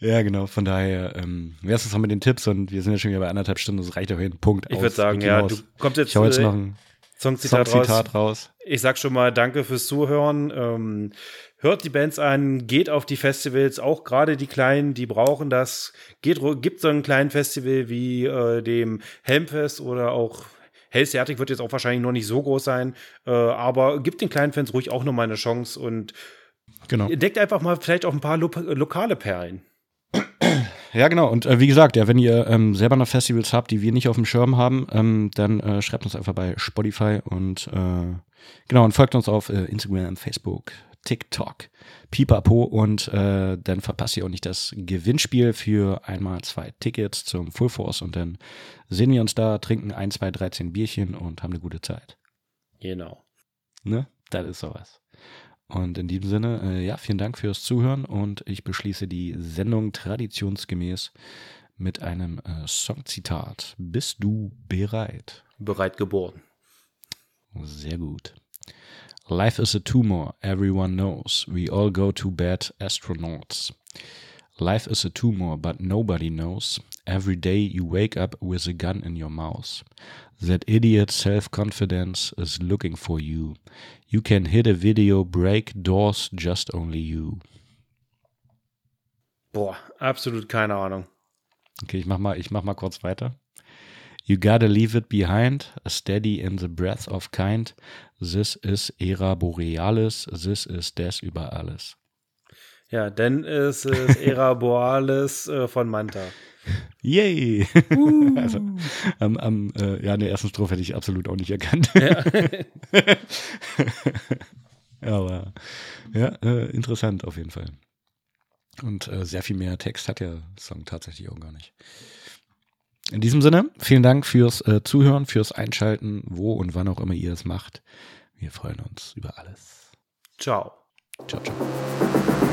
ja, genau. Von daher, ähm, wäre es auch mit den Tipps und wir sind ja schon wieder bei anderthalb Stunden, das reicht auch hin. Punkt. Ich würde sagen, ja, du kommst jetzt. Ich hau jetzt noch ein Songzitat, Songzitat raus. raus. Ich sag schon mal Danke fürs Zuhören. Ähm, hört die Bands an, geht auf die Festivals, auch gerade die Kleinen, die brauchen das. Geht, gibt so einen kleinen Festival wie äh, dem Helmfest oder auch Hellseatic wird jetzt auch wahrscheinlich noch nicht so groß sein, äh, aber gibt den kleinen Fans ruhig auch noch mal eine Chance und genau. entdeckt einfach mal vielleicht auch ein paar lo lokale Perlen. Ja, genau. Und äh, wie gesagt, ja, wenn ihr ähm, selber noch Festivals habt, die wir nicht auf dem Schirm haben, ähm, dann äh, schreibt uns einfach bei Spotify und äh, genau und folgt uns auf äh, Instagram, Facebook, TikTok, Pipapo und äh, dann verpasst ihr auch nicht das Gewinnspiel für einmal zwei Tickets zum Full Force und dann sehen wir uns da, trinken ein, zwei, 13 Bierchen und haben eine gute Zeit. Genau. Ne? Das ist sowas. Und in diesem Sinne, äh, ja, vielen Dank fürs Zuhören und ich beschließe die Sendung traditionsgemäß mit einem äh, Songzitat. Bist du bereit? Bereit geboren. Sehr gut. Life is a tumor, everyone knows. We all go to bed astronauts. Life is a tumor, but nobody knows. Every day you wake up with a gun in your mouth. That idiot self confidence is looking for you. You can hit a video, break doors, just only you. Boah, absolut keine Ahnung. Okay, ich mach mal, ich mach mal kurz weiter. You gotta leave it behind, steady in the breath of kind. This is Era Borealis, this is des über alles. Ja, denn es ist [laughs] Era Borealis äh, von Manta. Yay! Uh. [laughs] Also, am, am, äh, ja, in der ersten Strophe hätte ich absolut auch nicht erkannt. Ja. [laughs] Aber ja, äh, interessant auf jeden Fall. Und äh, sehr viel mehr Text hat der Song tatsächlich auch gar nicht. In diesem Sinne, vielen Dank fürs äh, Zuhören, fürs Einschalten, wo und wann auch immer ihr es macht. Wir freuen uns über alles. Ciao. Ciao, ciao.